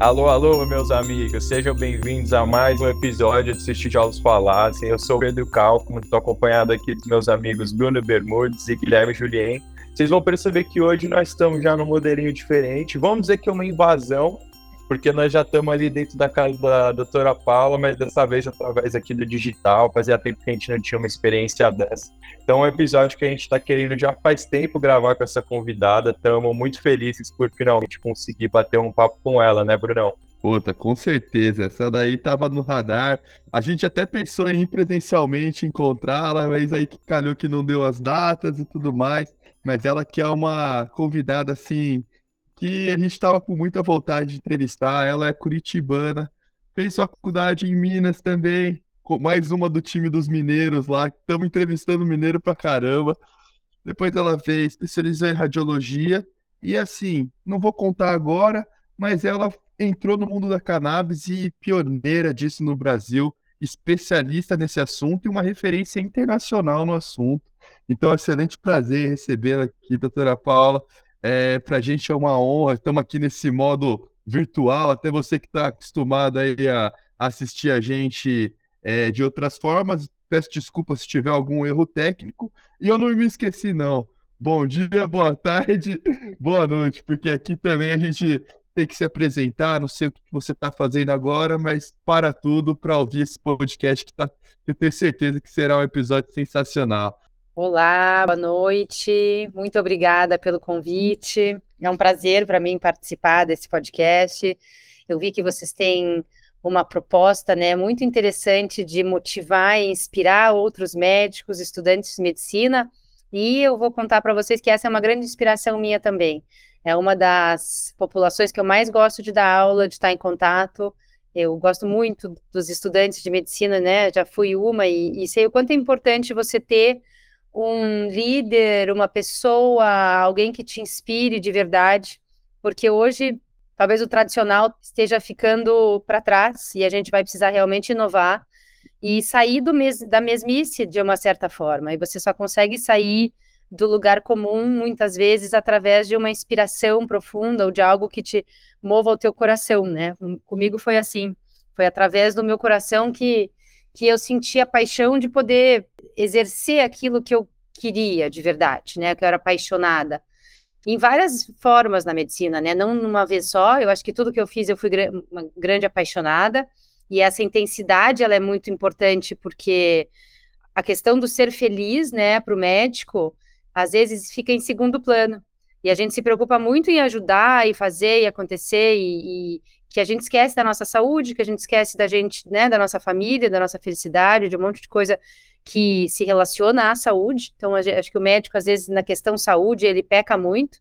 Alô, alô, meus amigos, sejam bem-vindos a mais um episódio de Tijolos Falassem. Eu sou o Pedro Cálculo, estou acompanhado aqui dos meus amigos Bruno Bermudes e Guilherme Julien. Vocês vão perceber que hoje nós estamos já num modelinho diferente. Vamos dizer que é uma invasão, porque nós já estamos ali dentro da casa da doutora Paula, mas dessa vez através aqui do digital. Fazia tempo que a gente não tinha uma experiência dessa. Então, é um episódio que a gente está querendo já faz tempo gravar com essa convidada. Estamos muito felizes por finalmente conseguir bater um papo com ela, né, Brunão? Puta, com certeza. Essa daí tava no radar. A gente até pensou em presencialmente encontrá-la, mas aí calhou que não deu as datas e tudo mais mas ela que é uma convidada assim que a gente estava com muita vontade de entrevistar. Ela é curitibana, fez faculdade em Minas também, mais uma do time dos mineiros lá. Estamos entrevistando mineiro pra caramba. Depois ela fez, especializou em radiologia e assim, não vou contar agora, mas ela entrou no mundo da cannabis e pioneira disso no Brasil, especialista nesse assunto e uma referência internacional no assunto. Então, excelente prazer recebê-la aqui, doutora Paula. É, Para a gente é uma honra, estamos aqui nesse modo virtual, até você que está acostumado a assistir a gente é, de outras formas. Peço desculpa se tiver algum erro técnico. E eu não me esqueci, não. Bom dia, boa tarde, boa noite, porque aqui também a gente tem que se apresentar. Não sei o que você está fazendo agora, mas para tudo para ouvir esse podcast que tá, eu tenho certeza que será um episódio sensacional. Olá, boa noite. Muito obrigada pelo convite. É um prazer para mim participar desse podcast. Eu vi que vocês têm uma proposta, né, muito interessante de motivar e inspirar outros médicos, estudantes de medicina, e eu vou contar para vocês que essa é uma grande inspiração minha também. É uma das populações que eu mais gosto de dar aula, de estar em contato. Eu gosto muito dos estudantes de medicina, né? Já fui uma e, e sei o quanto é importante você ter um líder, uma pessoa, alguém que te inspire de verdade, porque hoje talvez o tradicional esteja ficando para trás e a gente vai precisar realmente inovar e sair mes da mesmice de uma certa forma. E você só consegue sair do lugar comum muitas vezes através de uma inspiração profunda ou de algo que te mova o teu coração, né? Comigo foi assim, foi através do meu coração que que eu senti a paixão de poder exercer aquilo que eu queria de verdade, né? Que eu era apaixonada. Em várias formas na medicina, né? Não numa vez só. Eu acho que tudo que eu fiz eu fui uma grande apaixonada. E essa intensidade ela é muito importante porque a questão do ser feliz, né, para o médico, às vezes fica em segundo plano. E a gente se preocupa muito em ajudar e fazer e acontecer e, e, que a gente esquece da nossa saúde, que a gente esquece da gente, né, da nossa família, da nossa felicidade, de um monte de coisa que se relaciona à saúde. Então, acho que o médico, às vezes, na questão saúde, ele peca muito.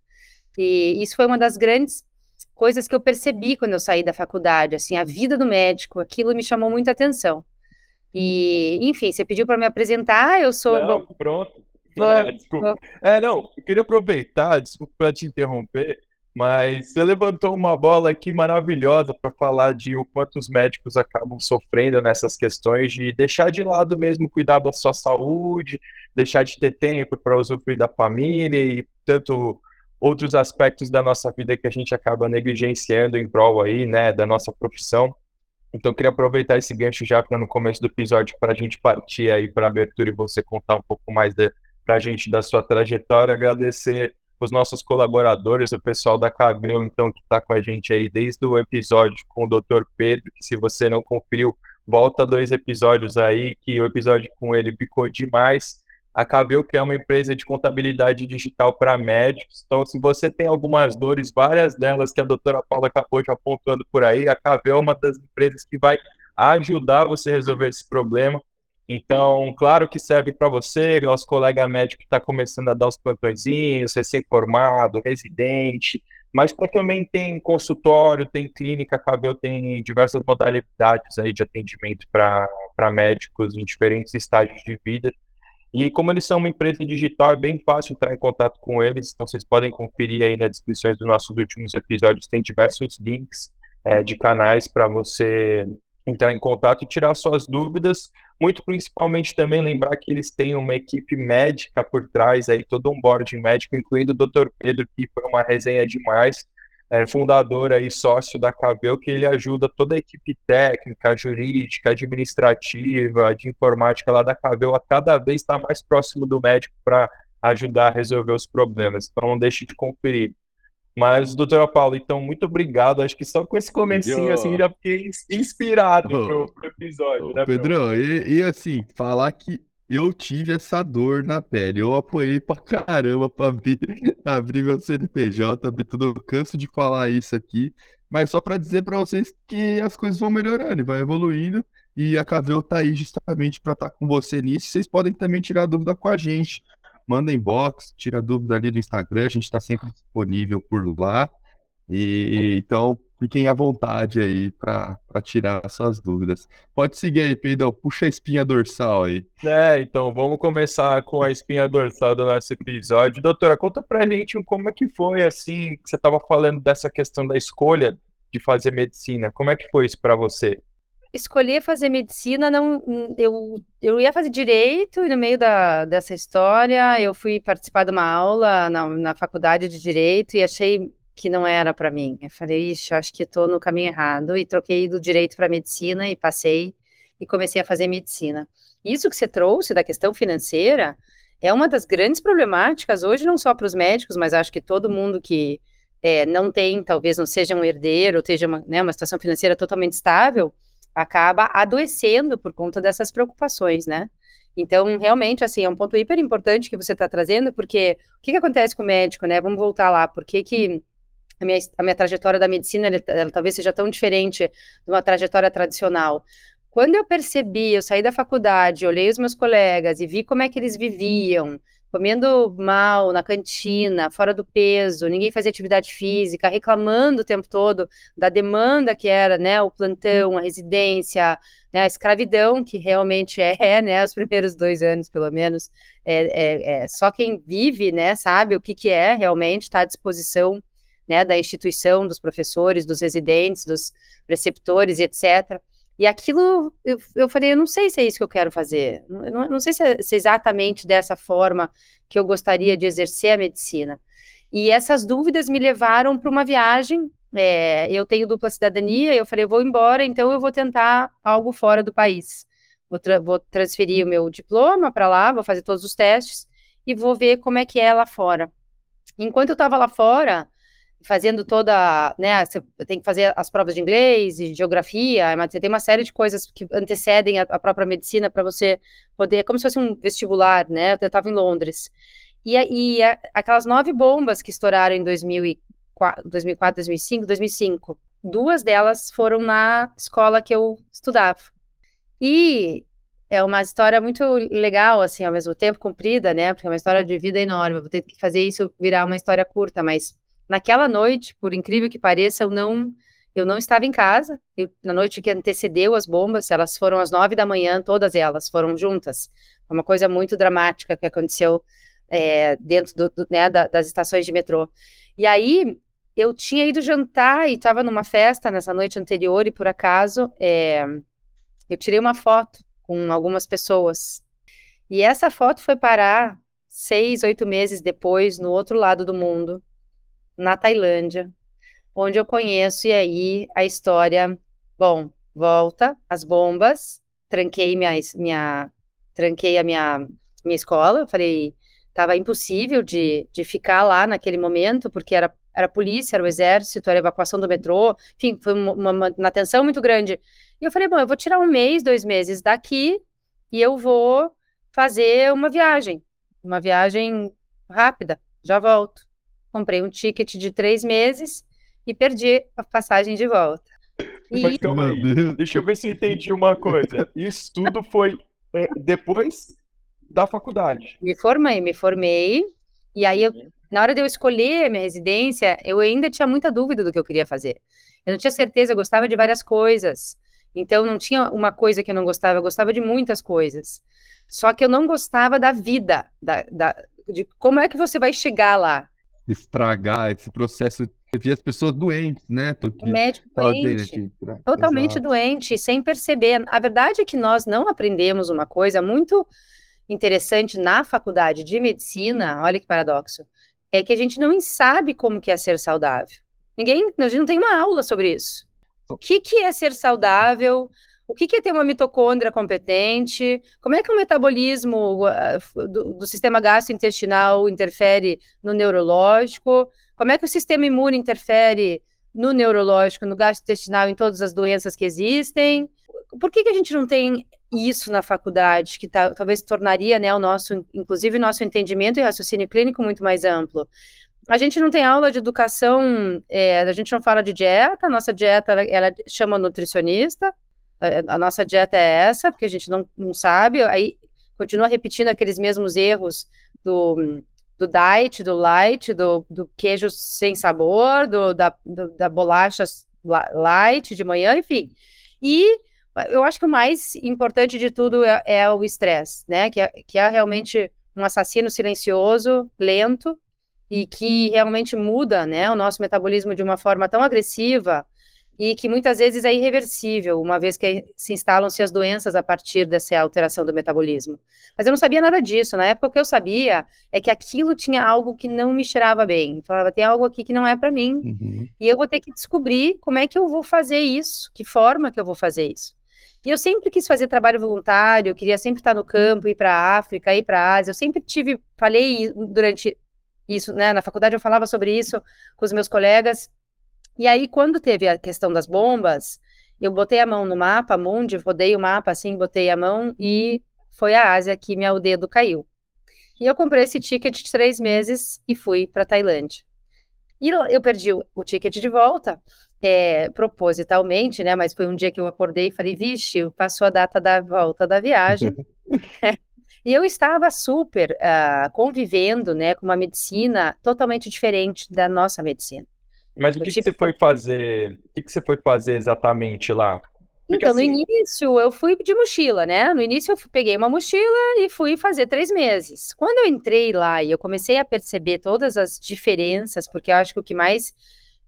E isso foi uma das grandes coisas que eu percebi quando eu saí da faculdade, assim, a vida do médico, aquilo me chamou muita atenção. E, enfim, você pediu para me apresentar, eu sou. Não, pronto. É, desculpa. É, não, eu queria aproveitar, desculpa para te interromper, mas você levantou uma bola aqui maravilhosa para falar de o quanto os médicos acabam sofrendo nessas questões de deixar de lado mesmo cuidar da sua saúde, deixar de ter tempo para usufruir da família e tanto outros aspectos da nossa vida que a gente acaba negligenciando em prol aí, né, da nossa profissão. Então, queria aproveitar esse gancho já no começo do episódio para a gente partir aí para a abertura e você contar um pouco mais para a gente da sua trajetória, agradecer os nossos colaboradores, o pessoal da Cagrão, então, que está com a gente aí desde o episódio com o Dr. Pedro, que se você não conferiu, volta dois episódios aí, que o episódio com ele ficou demais. A Cabel, que é uma empresa de contabilidade digital para médicos. Então, se você tem algumas dores, várias delas que a doutora Paula acabou já apontando por aí, a Cabel é uma das empresas que vai ajudar você a resolver esse problema. Então, claro que serve para você, nosso colega médico que está começando a dar os plantõezinhos, recém-formado, residente, mas para também tem consultório, tem clínica, a Cabel tem diversas modalidades aí de atendimento para médicos em diferentes estágios de vida. E como eles são uma empresa digital, é bem fácil entrar em contato com eles, então vocês podem conferir aí nas descrições dos nossos últimos episódios, tem diversos links é, de canais para você entrar em contato e tirar suas dúvidas, muito principalmente também lembrar que eles têm uma equipe médica por trás aí, todo um board médico, incluindo o Dr. Pedro, que foi uma resenha demais. é, fundador e sócio da Cabel, que ele ajuda toda a equipe técnica, jurídica, administrativa, de informática lá da Cabel a cada vez estar mais próximo do médico para ajudar a resolver os problemas. Então não deixe de conferir. Mas, doutora Paula, então, muito obrigado. Acho que só com esse comecinho, assim, já fiquei inspirado pro, pro episódio, né, Pedrão, e, e, assim, falar que eu tive essa dor na pele. Eu apoiei pra caramba pra abrir, abrir meu CNPJ, abrir tudo. Eu canso de falar isso aqui, mas só para dizer para vocês que as coisas vão melhorando, vai evoluindo. E a Cavel tá aí justamente para estar tá com você nisso. Vocês podem também tirar dúvida com a gente manda inbox, tira dúvida ali do Instagram, a gente está sempre disponível por lá. E então fiquem à vontade aí para tirar suas dúvidas. Pode seguir aí, Pedro, puxa a espinha dorsal aí. É, então vamos começar com a espinha dorsal do nosso episódio. Doutora, conta pra gente como é que foi assim, que você estava falando dessa questão da escolha de fazer medicina. Como é que foi isso para você? Escolher fazer medicina, não, eu, eu ia fazer direito e no meio da, dessa história eu fui participar de uma aula na, na faculdade de direito e achei que não era para mim. Eu falei, ixi, acho que estou no caminho errado e troquei do direito para medicina e passei e comecei a fazer medicina. Isso que você trouxe da questão financeira é uma das grandes problemáticas hoje, não só para os médicos, mas acho que todo mundo que é, não tem, talvez não seja um herdeiro, ou esteja uma, né, uma situação financeira totalmente estável, acaba adoecendo por conta dessas preocupações, né? Então, realmente, assim, é um ponto hiper importante que você está trazendo, porque o que, que acontece com o médico, né? Vamos voltar lá, por que, que a, minha, a minha trajetória da medicina, ela, ela talvez seja tão diferente de uma trajetória tradicional? Quando eu percebi, eu saí da faculdade, olhei os meus colegas e vi como é que eles viviam, comendo mal na cantina, fora do peso, ninguém fazia atividade física, reclamando o tempo todo da demanda que era, né, o plantão, a residência, né, a escravidão, que realmente é, né, os primeiros dois anos, pelo menos, é, é, é só quem vive, né, sabe o que, que é realmente, está à disposição, né, da instituição, dos professores, dos residentes, dos preceptores, etc., e aquilo, eu, eu falei, eu não sei se é isso que eu quero fazer. Não, não sei se é, se é exatamente dessa forma que eu gostaria de exercer a medicina. E essas dúvidas me levaram para uma viagem. É, eu tenho dupla cidadania, eu falei, eu vou embora, então eu vou tentar algo fora do país. Vou, tra vou transferir o meu diploma para lá, vou fazer todos os testes e vou ver como é que é lá fora. Enquanto eu estava lá fora, fazendo toda, né, você tem que fazer as provas de inglês e geografia, mas você tem uma série de coisas que antecedem a, a própria medicina para você poder, como se fosse um vestibular, né, eu estava em Londres, e, e a, aquelas nove bombas que estouraram em 2004, 2004, 2005, 2005, duas delas foram na escola que eu estudava, e é uma história muito legal, assim, ao mesmo tempo, comprida, né, porque é uma história de vida enorme, eu vou ter que fazer isso virar uma história curta, mas Naquela noite, por incrível que pareça, eu não eu não estava em casa. Eu, na noite que antecedeu as bombas, elas foram às nove da manhã, todas elas foram juntas. Uma coisa muito dramática que aconteceu é, dentro do, do, né, da, das estações de metrô. E aí eu tinha ido jantar e estava numa festa nessa noite anterior e por acaso é, eu tirei uma foto com algumas pessoas. E essa foto foi parar seis, oito meses depois no outro lado do mundo na Tailândia, onde eu conheço, e aí a história, bom, volta, as bombas, tranquei minha, minha tranquei a minha, minha escola, eu falei, estava impossível de, de ficar lá naquele momento, porque era, era a polícia, era o exército, era a evacuação do metrô, enfim, foi uma, uma, uma tensão muito grande. E eu falei, bom, eu vou tirar um mês, dois meses daqui, e eu vou fazer uma viagem, uma viagem rápida, já volto comprei um ticket de três meses e perdi a passagem de volta. E... Mas calma aí, deixa eu ver se eu entendi uma coisa. Isso tudo foi é, depois da faculdade. Me formei, me formei, e aí eu, na hora de eu escolher a minha residência, eu ainda tinha muita dúvida do que eu queria fazer. Eu não tinha certeza, eu gostava de várias coisas. Então não tinha uma coisa que eu não gostava, eu gostava de muitas coisas. Só que eu não gostava da vida, da, da de como é que você vai chegar lá estragar esse processo de as pessoas doentes, né? Porque o médico doente, totalmente Exato. doente, sem perceber. A verdade é que nós não aprendemos uma coisa muito interessante na faculdade de medicina, olha que paradoxo, é que a gente não sabe como que é ser saudável. Ninguém, a gente não tem uma aula sobre isso. O que, que é ser saudável? O que, é ter uma mitocôndria competente? Como é que o metabolismo uh, do, sistema gastrointestinal interfere no neurológico? Como é que o sistema imune interfere no neurológico, no gastrointestinal, em todas as doenças que existem? Por que, que a gente não tem isso na faculdade, que tá, talvez tornaria, né, o nosso, inclusive, nosso entendimento e raciocínio clínico muito mais amplo? A gente não tem aula de educação, é, a gente não fala de dieta, nossa dieta, ela, ela chama nutricionista, a, a, nossa dieta é essa, porque a gente não, não sabe, aí continua repetindo aqueles mesmos erros do, do diet, do light, do, do queijo sem sabor, do, da, do, da bolacha light de manhã, enfim. E eu acho que o mais importante de tudo é, é o estresse, né? Que é, que é realmente um assassino silencioso, lento, e que realmente muda né, o nosso metabolismo de uma forma tão agressiva e que muitas vezes é irreversível, uma vez que se instalam-se as doenças a partir dessa alteração do metabolismo. Mas eu não sabia nada disso. Na época, o que eu sabia é que aquilo tinha algo que não me cheirava bem. Eu falava, tem algo aqui que não é para mim. Uhum. E eu vou ter que descobrir como é que eu vou fazer isso, que forma que eu vou fazer isso. E eu sempre quis fazer trabalho voluntário, queria sempre estar no campo, ir para a África, ir para a Ásia. Eu sempre tive, falei durante isso, né? Na faculdade eu falava sobre isso com os meus colegas. E aí, quando teve a questão das bombas, eu botei a mão no mapa, mundi, rodei o mapa assim, botei a mão e foi a Ásia que meu dedo caiu. E eu comprei esse ticket de três meses e fui para Tailândia. E eu perdi o, ticket de volta, é, propositalmente, né? Mas foi um dia que eu acordei e falei, vixe, passou a data da volta da viagem. E eu estava super uh, convivendo, né, com uma medicina totalmente diferente da nossa medicina. Mas o que, que, você foi fazer? O que, que você foi fazer exatamente lá? Porque então, assim... no início, eu fui de mochila, né? No início, eu peguei uma mochila e fui fazer três meses. Quando eu entrei lá e eu comecei a perceber todas as diferenças, porque eu acho que o que mais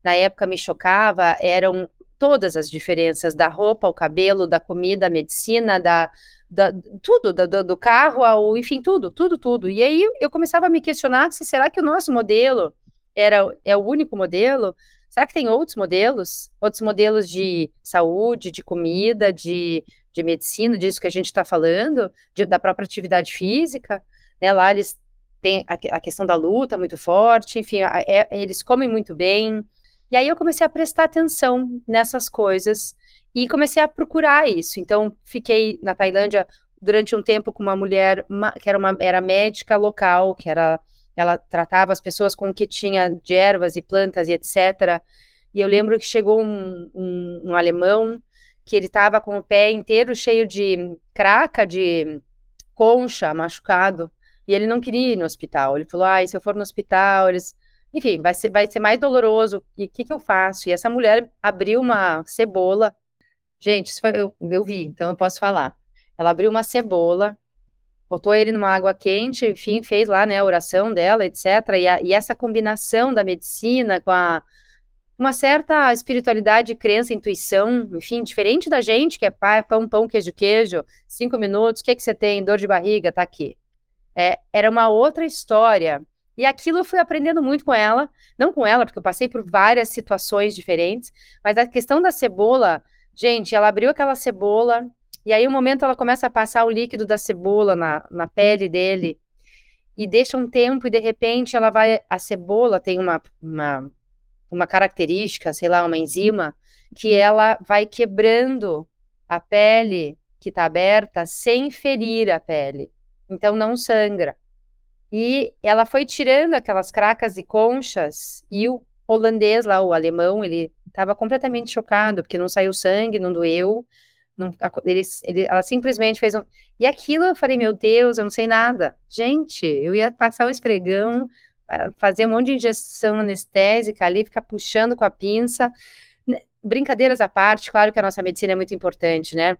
na época me chocava eram todas as diferenças da roupa, o cabelo, da comida, a medicina, da, da, tudo, da, do carro ao, enfim, tudo, tudo, tudo. E aí eu começava a me questionar se será que o nosso modelo era é o único modelo? Será que tem outros modelos? Outros modelos de saúde, de comida, de, de medicina, disso que a gente está falando, de, da própria atividade física? Né? Lá eles têm a, a questão da luta muito forte, enfim, a, é, eles comem muito bem. E aí eu comecei a prestar atenção nessas coisas e comecei a procurar isso. Então, fiquei na Tailândia durante um tempo com uma mulher que era, uma, era médica local, que era ela tratava as pessoas com o que tinha de ervas e plantas e etc. E eu lembro que chegou um, um, um alemão que ele estava com o pé inteiro cheio de craca, de concha, machucado, e ele não queria ir no hospital. Ele falou: ah, se eu for no hospital, eles. Enfim, vai ser, vai ser mais doloroso. E o que, que eu faço? E essa mulher abriu uma cebola Gente, isso foi, eu, eu vi, então eu posso falar. Ela abriu uma cebola, botou ele numa água quente, enfim, fez lá, né, a oração dela, etc. E, a, e essa combinação da medicina com a, uma certa espiritualidade, crença, intuição, enfim, diferente da gente, que é pão, pão, queijo, queijo, cinco minutos, o que, que você tem? Dor de barriga, tá aqui. É, era uma outra história. E aquilo eu fui aprendendo muito com ela, não com ela, porque eu passei por várias situações diferentes, mas a questão da cebola Gente, ela abriu aquela cebola, e aí, um momento, ela começa a passar o líquido da cebola na, na pele dele, e deixa um tempo, e de repente ela vai. A cebola tem uma, uma, uma característica, sei lá, uma enzima, que ela vai quebrando a pele que está aberta sem ferir a pele. Então não sangra. E ela foi tirando aquelas cracas e conchas, e o holandês lá, o alemão, ele estava completamente chocado, porque não saiu sangue, não doeu. Não, ele, ele, ela simplesmente fez um. E aquilo eu falei, meu Deus, eu não sei nada. Gente, eu ia passar o esfregão, fazer um monte de injeção anestésica ali, ficar puxando com a pinça. Brincadeiras à parte, claro que a nossa medicina é muito importante, né?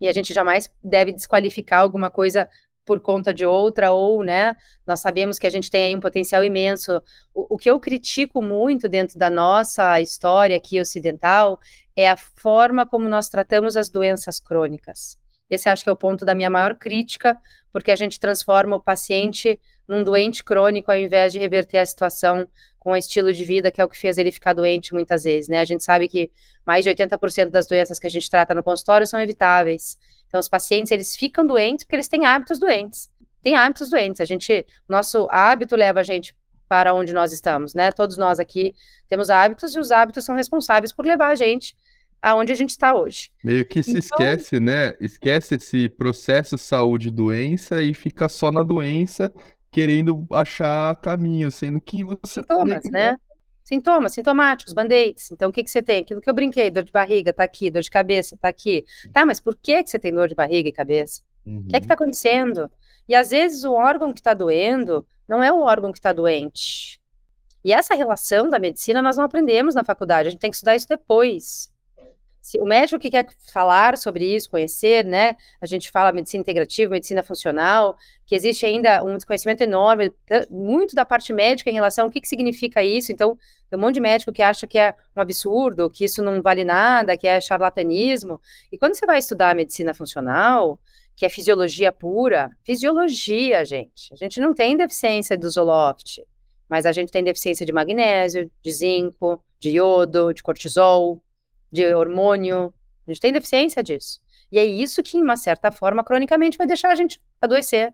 E a gente jamais deve desqualificar alguma coisa por conta de outra, ou, né, nós sabemos que a gente tem aí um potencial imenso. O, o que eu critico muito dentro da nossa história aqui ocidental é a forma como nós tratamos as doenças crônicas. Esse acho que é o ponto da minha maior crítica, porque a gente transforma o paciente num doente crônico, ao invés de reverter a situação com o estilo de vida, que é o que fez ele ficar doente muitas vezes, né? A gente sabe que mais de 80% das doenças que a gente trata no consultório são evitáveis. Então, os pacientes, eles ficam doentes porque eles têm hábitos doentes. Tem hábitos doentes. A gente, nosso hábito leva a gente para onde nós estamos, né? Todos nós aqui temos hábitos e os hábitos são responsáveis por levar a gente aonde a gente está hoje. Meio que se então... esquece, né? Esquece esse processo saúde-doença e fica só na doença querendo achar caminho, sendo que você... Sintomas, né? Sintomas, sintomáticos, band-aids. Então, o que, que você tem? Aquilo que eu brinquei, dor de barriga, tá aqui, dor de cabeça, tá aqui. Tá, mas por que, que você tem dor de barriga e cabeça? Uhum. O que é que tá acontecendo? E às vezes o órgão que está doendo não é o órgão que está doente. E essa relação da medicina nós não aprendemos na faculdade, a gente tem que estudar isso depois. O médico que quer falar sobre isso, conhecer, né? A gente fala medicina integrativa, medicina funcional, que existe ainda um desconhecimento enorme, muito da parte médica em relação ao que, que significa isso. Então, tem um monte de médico que acha que é um absurdo, que isso não vale nada, que é charlatanismo. E quando você vai estudar medicina funcional, que é fisiologia pura, fisiologia, gente. A gente não tem deficiência do Zoloft, mas a gente tem deficiência de magnésio, de zinco, de iodo, de cortisol, de hormônio. A gente tem deficiência disso. E é isso que, de uma certa forma, cronicamente vai deixar a gente adoecer.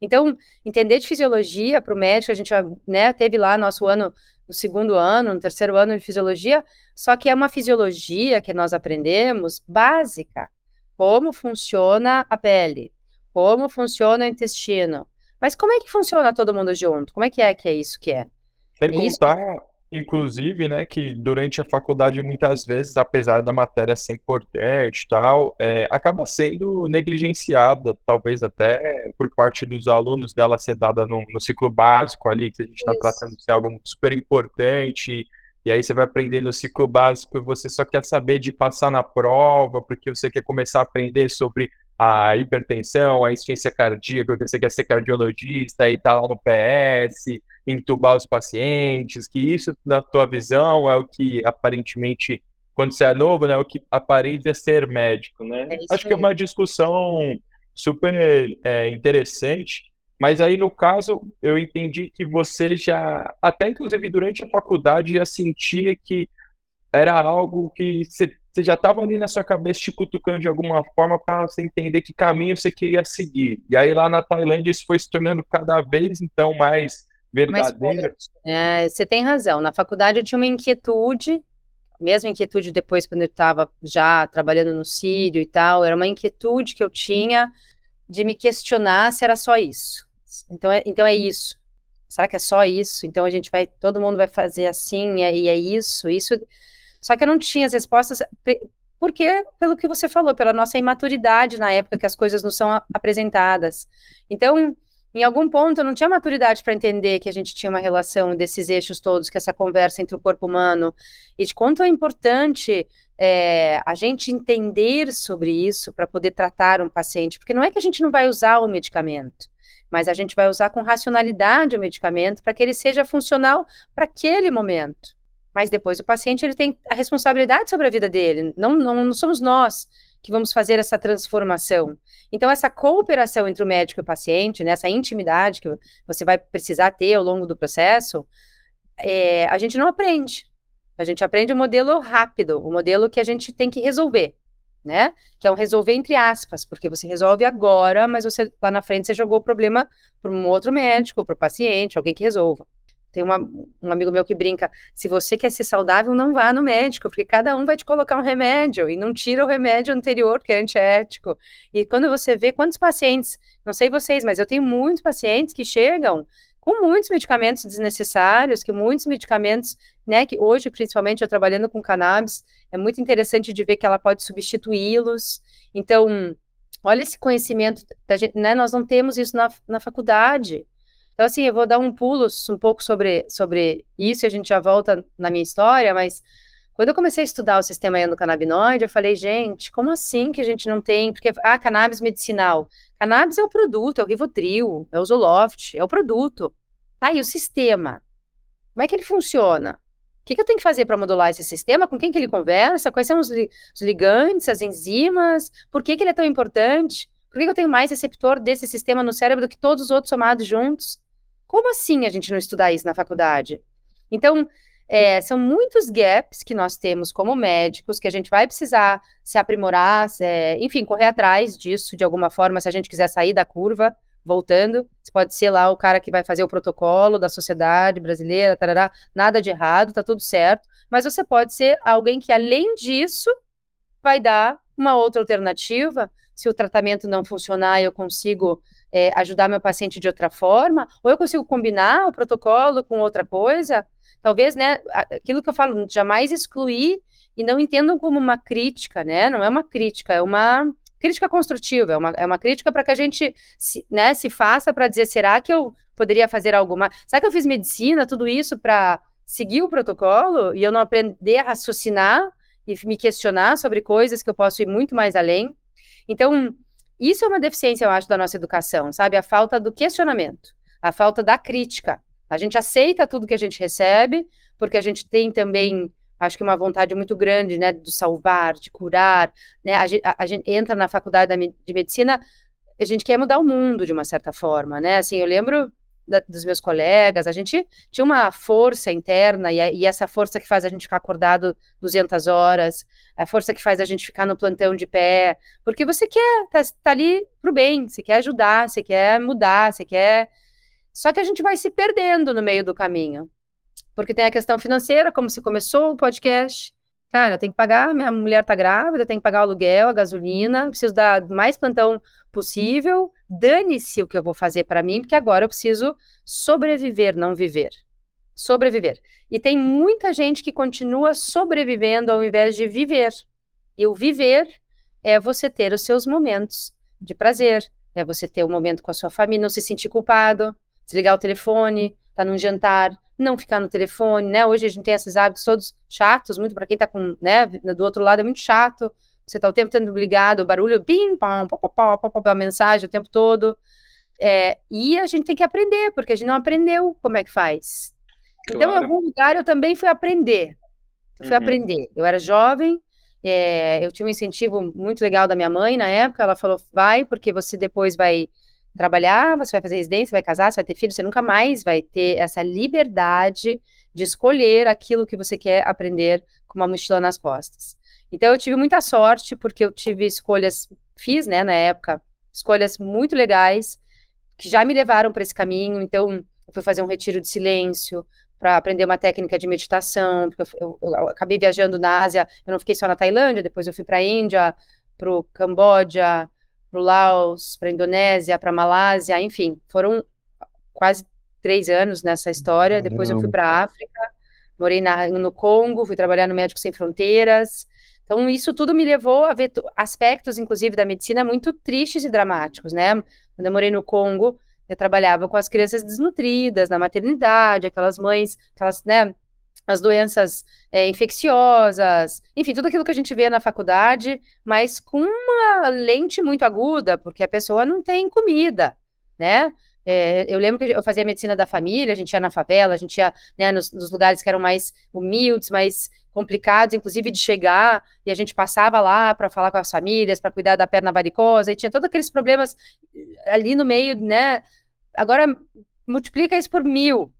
Então, entender de fisiologia para o médico, a gente né, teve lá nosso ano, no segundo ano, no terceiro ano de fisiologia, só que é uma fisiologia que nós aprendemos básica. Como funciona a pele, como funciona o intestino. Mas como é que funciona todo mundo junto? Como é que é que é isso que é? Sem é contar Inclusive, né, que durante a faculdade, muitas vezes, apesar da matéria ser importante e tal, é, acaba sendo negligenciada, talvez até por parte dos alunos dela ser dada no, no ciclo básico ali, que a gente está tratando de ser algo super importante, e aí você vai aprender no ciclo básico e você só quer saber de passar na prova, porque você quer começar a aprender sobre a hipertensão, a insuficiência cardíaca, porque você quer ser cardiologista e tá lá no PS, entubar os pacientes, que isso, na tua visão, é o que aparentemente, quando você é novo, né, é o que aparenta ser médico, né? É Acho que é uma discussão super é, interessante, mas aí, no caso, eu entendi que você já, até inclusive durante a faculdade, já sentia que era algo que você, você já estava ali na sua cabeça te cutucando de alguma forma para você entender que caminho você queria seguir. E aí lá na Tailândia isso foi se tornando cada vez então mais verdadeira. É, você tem razão. Na faculdade eu tinha uma inquietude, mesma inquietude depois quando eu estava já trabalhando no Sírio e tal, era uma inquietude que eu tinha de me questionar se era só isso. Então é, então é isso. Será que é só isso? Então a gente vai, todo mundo vai fazer assim, e é, é isso, isso. Só que eu não tinha as respostas, porque, pelo que você falou, pela nossa imaturidade na época que as coisas não são apresentadas. Então, em algum ponto eu não tinha maturidade para entender que a gente tinha uma relação desses eixos todos, que essa conversa entre o corpo humano, e de quanto é importante é, a gente entender sobre isso para poder tratar um paciente, porque não é que a gente não vai usar o medicamento, mas a gente vai usar com racionalidade o medicamento para que ele seja funcional para aquele momento. Mas depois o paciente ele tem a responsabilidade sobre a vida dele, não, não, não somos nós que vamos fazer essa transformação. Então, essa cooperação entre o médico e o paciente, né, essa intimidade que você vai precisar ter ao longo do processo, é, a gente não aprende. A gente aprende o modelo rápido, o modelo que a gente tem que resolver, né? Que é um resolver entre aspas, porque você resolve agora, mas você lá na frente você jogou o problema para um outro médico, para o paciente, alguém que resolva. Tem uma, um amigo meu que brinca: se você quer ser saudável, não vá no médico, porque cada um vai te colocar um remédio e não tira o remédio anterior, que é antiético. E quando você vê quantos pacientes, não sei vocês, mas eu tenho muitos pacientes que chegam com muitos medicamentos desnecessários, que muitos medicamentos, né, que hoje, principalmente, eu trabalhando com cannabis, é muito interessante de ver que ela pode substituí-los. Então, olha esse conhecimento, da gente, né, nós não temos isso na, na faculdade. Então, assim, eu vou dar um pulo um pouco sobre, sobre isso e a gente já volta na minha história, mas quando eu comecei a estudar o sistema endocannabinoide, eu falei, gente, como assim que a gente não tem? Porque, ah, cannabis medicinal. Cannabis é o produto, é o Rivotril, é o Zoloft, é o produto. Tá, e o sistema? Como é que ele funciona? O que, que eu tenho que fazer para modular esse sistema? Com quem que ele conversa? Quais são os, li os ligantes, as enzimas? Por que, que ele é tão importante? Por que, que eu tenho mais receptor desse sistema no cérebro do que todos os outros somados juntos? Como assim a gente não estudar isso na faculdade? Então, é, são muitos gaps que nós temos como médicos que a gente vai precisar se aprimorar, enfim, correr atrás disso de alguma forma, se a gente quiser sair da curva, voltando. Você pode ser lá o cara que vai fazer o protocolo da sociedade brasileira, tarará, nada de errado, tá tudo certo. Mas você pode ser alguém que, além disso, vai dar uma outra alternativa. Se o tratamento não funcionar, eu consigo é, ajudar meu paciente de outra forma, ou eu consigo combinar o protocolo com outra coisa. Talvez, né, aquilo que eu falo, jamais excluir e não entendam como uma crítica, né? Não é uma crítica, é uma crítica construtiva, é uma, é uma crítica para que a gente se, né, se faça para dizer, será que eu poderia fazer alguma. Será que eu fiz medicina, tudo isso para seguir o protocolo e eu não aprender a raciocinar e me questionar sobre coisas que eu posso ir muito mais além? Então, isso é uma deficiência, eu acho, da nossa educação, sabe? A falta do questionamento, a falta da crítica. A gente aceita tudo que a gente recebe, porque a gente tem também, acho que uma vontade muito grande, né, de salvar, de curar, né? A gente, a, a gente entra na faculdade de medicina, a gente quer mudar o mundo de uma certa forma, né? Assim, eu lembro da, dos meus colegas, a gente tinha uma força interna, e, e, essa força que faz a gente ficar acordado 200 horas, a força que faz a gente ficar no plantão de pé, porque você quer, tá, tá ali pro bem, você quer ajudar, você quer mudar, você quer... Só que a gente vai se perdendo no meio do caminho, porque tem a questão financeira, como se começou o podcast, cara, eu tenho que pagar, minha mulher tá grávida, eu tenho que pagar o aluguel, a gasolina, preciso dar mais plantão possível, dane-se o que eu vou fazer para mim, porque agora eu preciso sobreviver, não viver. Sobreviver. E tem muita gente que continua sobrevivendo ao invés de viver. E o viver é você ter os seus momentos de prazer, é você ter um momento com a sua família, não se sentir culpado, desligar o telefone, estar tá num jantar, não ficar no telefone, né? Hoje a gente tem esses hábitos todos chatos, muito para quem está com, né, do outro lado é muito chato você está o tempo tendo ligado, o barulho, pim, pam, pom, pom, pom, pom, a mensagem o tempo todo. É, e a gente tem que aprender, porque a gente não aprendeu como é que faz. Claro. Então, em algum lugar, eu também fui aprender. Eu fui uhum. aprender. Eu era jovem, é, eu tinha um incentivo muito legal da minha mãe na época. Ela falou: vai, porque você depois vai trabalhar, você vai fazer residência, vai casar, você vai ter filho, você nunca mais vai ter essa liberdade de escolher aquilo que você quer aprender com uma mochila nas costas. Então eu tive muita sorte, porque eu tive escolhas, fiz, né, na época, escolhas muito legais, que já me levaram para esse caminho. Então, eu fui fazer um retiro de silêncio, para aprender uma técnica de meditação, porque eu, eu, eu, acabei viajando na Ásia, eu não fiquei só na Tailândia, depois eu fui para a Índia, para o Camboja, para o Laos, para a Indonésia, para a Malásia, enfim, foram quase três anos nessa história. Depois eu fui para a África, morei na, no Congo, fui trabalhar no Médicos Sem Fronteiras, então, isso tudo me levou a ver aspectos, inclusive, da medicina muito tristes e dramáticos, né? Quando eu morei no Congo, eu trabalhava com as crianças desnutridas, na maternidade, aquelas mães, aquelas, né, as doenças é, infecciosas, enfim, tudo aquilo que a gente vê na faculdade, mas com uma lente muito aguda, porque a pessoa não tem comida, né? É, eu lembro que eu fazia medicina da família, a gente ia na favela, a gente ia né, nos, nos lugares que eram mais humildes, mais complicados, inclusive de chegar, e a gente passava lá para falar com as famílias, para cuidar da perna varicosa, e tinha todos aqueles problemas ali no meio, né? Agora, multiplica isso por mil.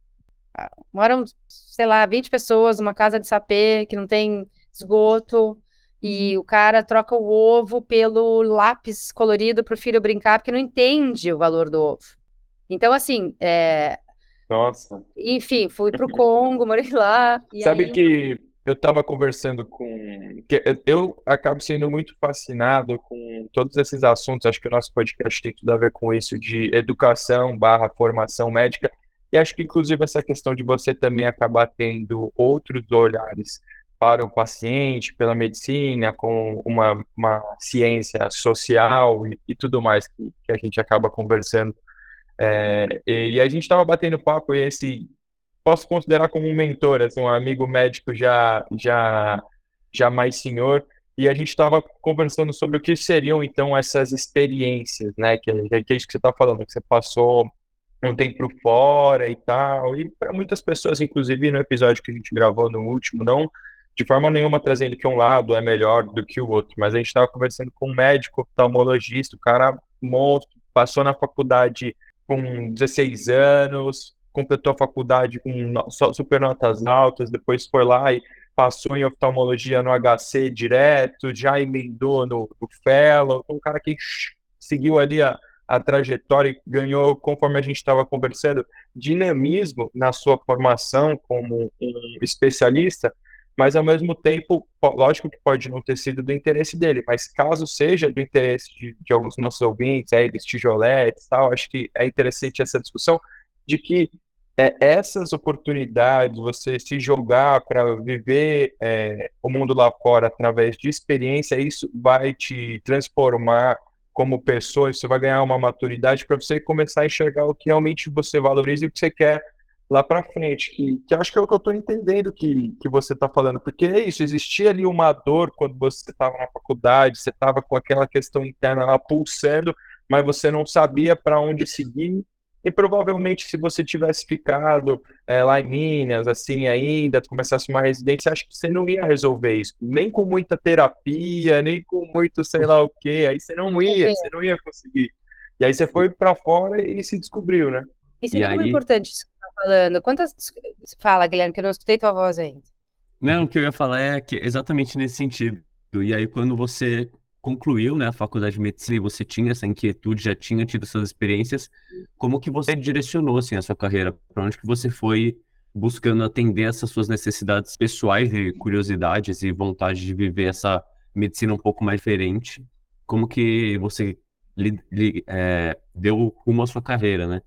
Moram, sei lá, 20 pessoas numa casa de sapê que não tem esgoto, e o cara troca o ovo pelo lápis colorido para o filho brincar, porque não entende o valor do ovo. Então, assim, é... Nossa. Enfim, fui para o Congo, morei lá. Sabe aí... que eu estava conversando com. Eu acabo sendo muito fascinado com todos esses assuntos. Acho que o nosso podcast tem tudo a ver com isso de educação barra formação médica. E acho que, inclusive, essa questão de você também acabar tendo outros olhares para o paciente, pela medicina, com uma, uma ciência social e, e tudo mais que, que, a gente acaba conversando. É, e, a gente estava batendo papo e esse posso considerar como um mentor, assim, um amigo médico já, já, já mais senhor, e a gente estava conversando sobre o que seriam, então, essas experiências, né, que, que é isso que você está falando, que você passou um tempo fora e tal, e para muitas pessoas, inclusive no episódio que a gente gravou no último, não de forma nenhuma trazendo que um lado é melhor do que o outro, mas a gente estava conversando com um médico oftalmologista, o cara monstro, passou na faculdade com 16 anos, completou a faculdade com super notas altas, depois foi lá e passou em oftalmologia no HC direto, já emendou no, no Fellow, um cara que seguiu ali a, a trajetória e ganhou, conforme a gente estava conversando, dinamismo na sua formação como um especialista, mas ao mesmo tempo, lógico que pode não ter sido do interesse dele, mas caso seja do interesse de, de alguns nossos ouvintes, aí, dos tijoletes tal, acho que é interessante essa discussão de que é, essas oportunidades, você se jogar para viver é, o mundo lá fora através de experiência, isso vai te transformar como pessoa, você vai ganhar uma maturidade para você começar a enxergar o que realmente você valoriza e o que você quer lá para frente. Que, que acho que é o que eu estou entendendo que, que você está falando, porque é isso, existia ali uma dor quando você estava na faculdade, você estava com aquela questão interna lá pulsando, mas você não sabia para onde seguir e provavelmente, se você tivesse ficado é, lá em Minas, assim, ainda, começasse uma residência, acho que você não ia resolver isso. Nem com muita terapia, nem com muito sei lá o quê. Aí você não ia, você não ia conseguir. E aí você foi para fora e se descobriu, né? Isso é e muito aí... importante isso que você tá falando. Quantas. Fala, Guilherme, que eu não escutei tua voz ainda. Não, o que eu ia falar é que exatamente nesse sentido. E aí, quando você concluiu, né, a faculdade de medicina e você tinha essa inquietude, já tinha tido essas experiências, como que você direcionou assim a sua carreira? Para onde que você foi buscando atender essas suas necessidades pessoais e curiosidades e vontade de viver essa medicina um pouco mais diferente? Como que você li, li, é, deu rumo à sua carreira, né?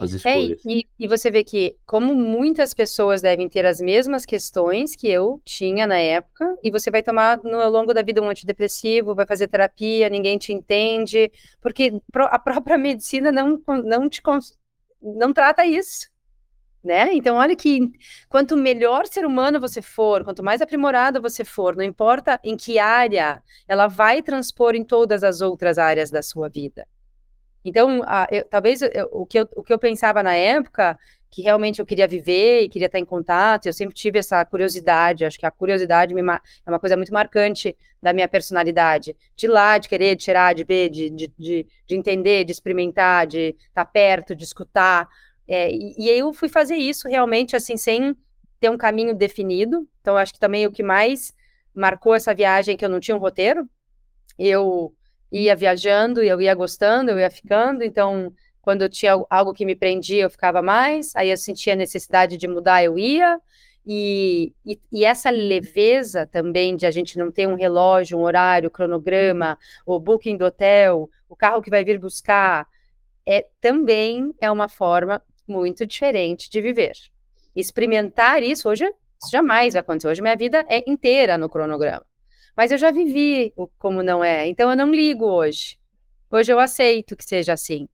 As escolhas. É, e, e, você vê que, como muitas pessoas devem ter as mesmas questões que eu tinha na época, e você vai tomar no longo da vida um antidepressivo, vai fazer terapia, ninguém te entende, porque a própria medicina não, não te não trata isso. Né? Então, olha que quanto melhor ser humano você for, quanto mais aprimorado você for, não importa em que área, ela vai transpor em todas as outras áreas da sua vida. Então, a, eu, talvez eu, o, que eu, o que eu pensava na época, que realmente eu queria viver e queria estar em contato, eu sempre tive essa curiosidade, acho que a curiosidade é uma coisa muito marcante da minha personalidade, de lá, de querer, de tirar, de ver, de, de, de, de entender, de experimentar, de estar perto, de escutar, é, e, e eu fui fazer isso realmente, assim, sem ter um caminho definido, então acho que também o que mais marcou essa viagem, que eu não tinha um roteiro, eu ia viajando, eu ia gostando, eu ia ficando, então quando eu tinha algo que me prendia, eu ficava mais, aí eu sentia a necessidade de mudar, eu ia, e, e, e, essa leveza também de a gente não ter um relógio, um horário, cronograma, o booking do hotel, o carro que vai vir buscar, é também é uma forma muito diferente de viver. Experimentar isso hoje isso jamais vai acontecer. Hoje minha vida é inteira no cronograma. Mas eu já vivi o como não é, então eu não ligo hoje. Hoje eu aceito que seja assim.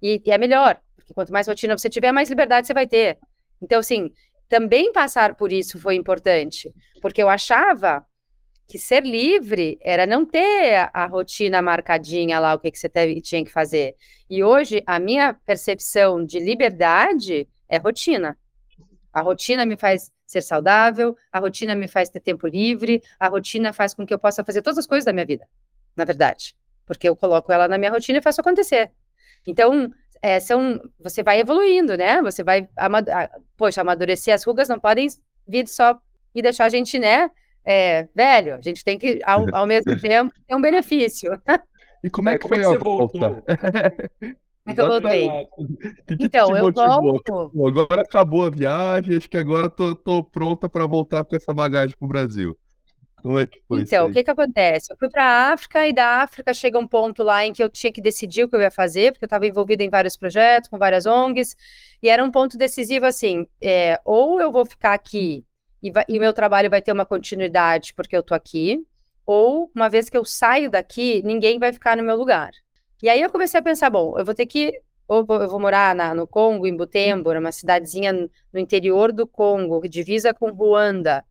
E, e é melhor, porque quanto mais rotina você tiver, mais liberdade você vai ter. Então, assim, também passar por isso foi importante, porque eu achava que ser livre era não ter a rotina marcadinha lá, o que, que você teve, tinha que fazer. E hoje, a minha percepção de liberdade é rotina. A rotina me faz ser saudável, a rotina me faz ter tempo livre, a rotina faz com que eu possa fazer todas as coisas da minha vida, na verdade, porque eu coloco ela na minha rotina e faço acontecer. Então, é, são, você vai evoluindo, né? Você vai, amad poxa, amadurecer as rugas não podem vir só e deixar a gente, né? É, velho, a gente tem que, ao, ao mesmo tempo, ter um benefício. E como é, é que como foi é que a volta? eu voltei. então, eu volto. agora acabou a viagem, acho que agora tô, tô pronta para voltar com essa bagagem para o Brasil. Como é que foi então, o que que acontece? Eu fui para a África e da África chega um ponto lá em que eu tinha que decidir o que eu ia fazer, porque eu estava envolvida em vários projetos, com várias ONGs, e era um ponto decisivo assim, é, ou eu vou ficar aqui e, vai, e meu trabalho vai ter uma continuidade porque eu tô aqui, ou uma vez que eu saio daqui, ninguém vai ficar no meu lugar. E aí eu comecei a pensar, bom, eu vou ter que ou eu vou morar na, no Congo, em Butembo, uma cidadezinha no interior do Congo, divisa com Ruanda.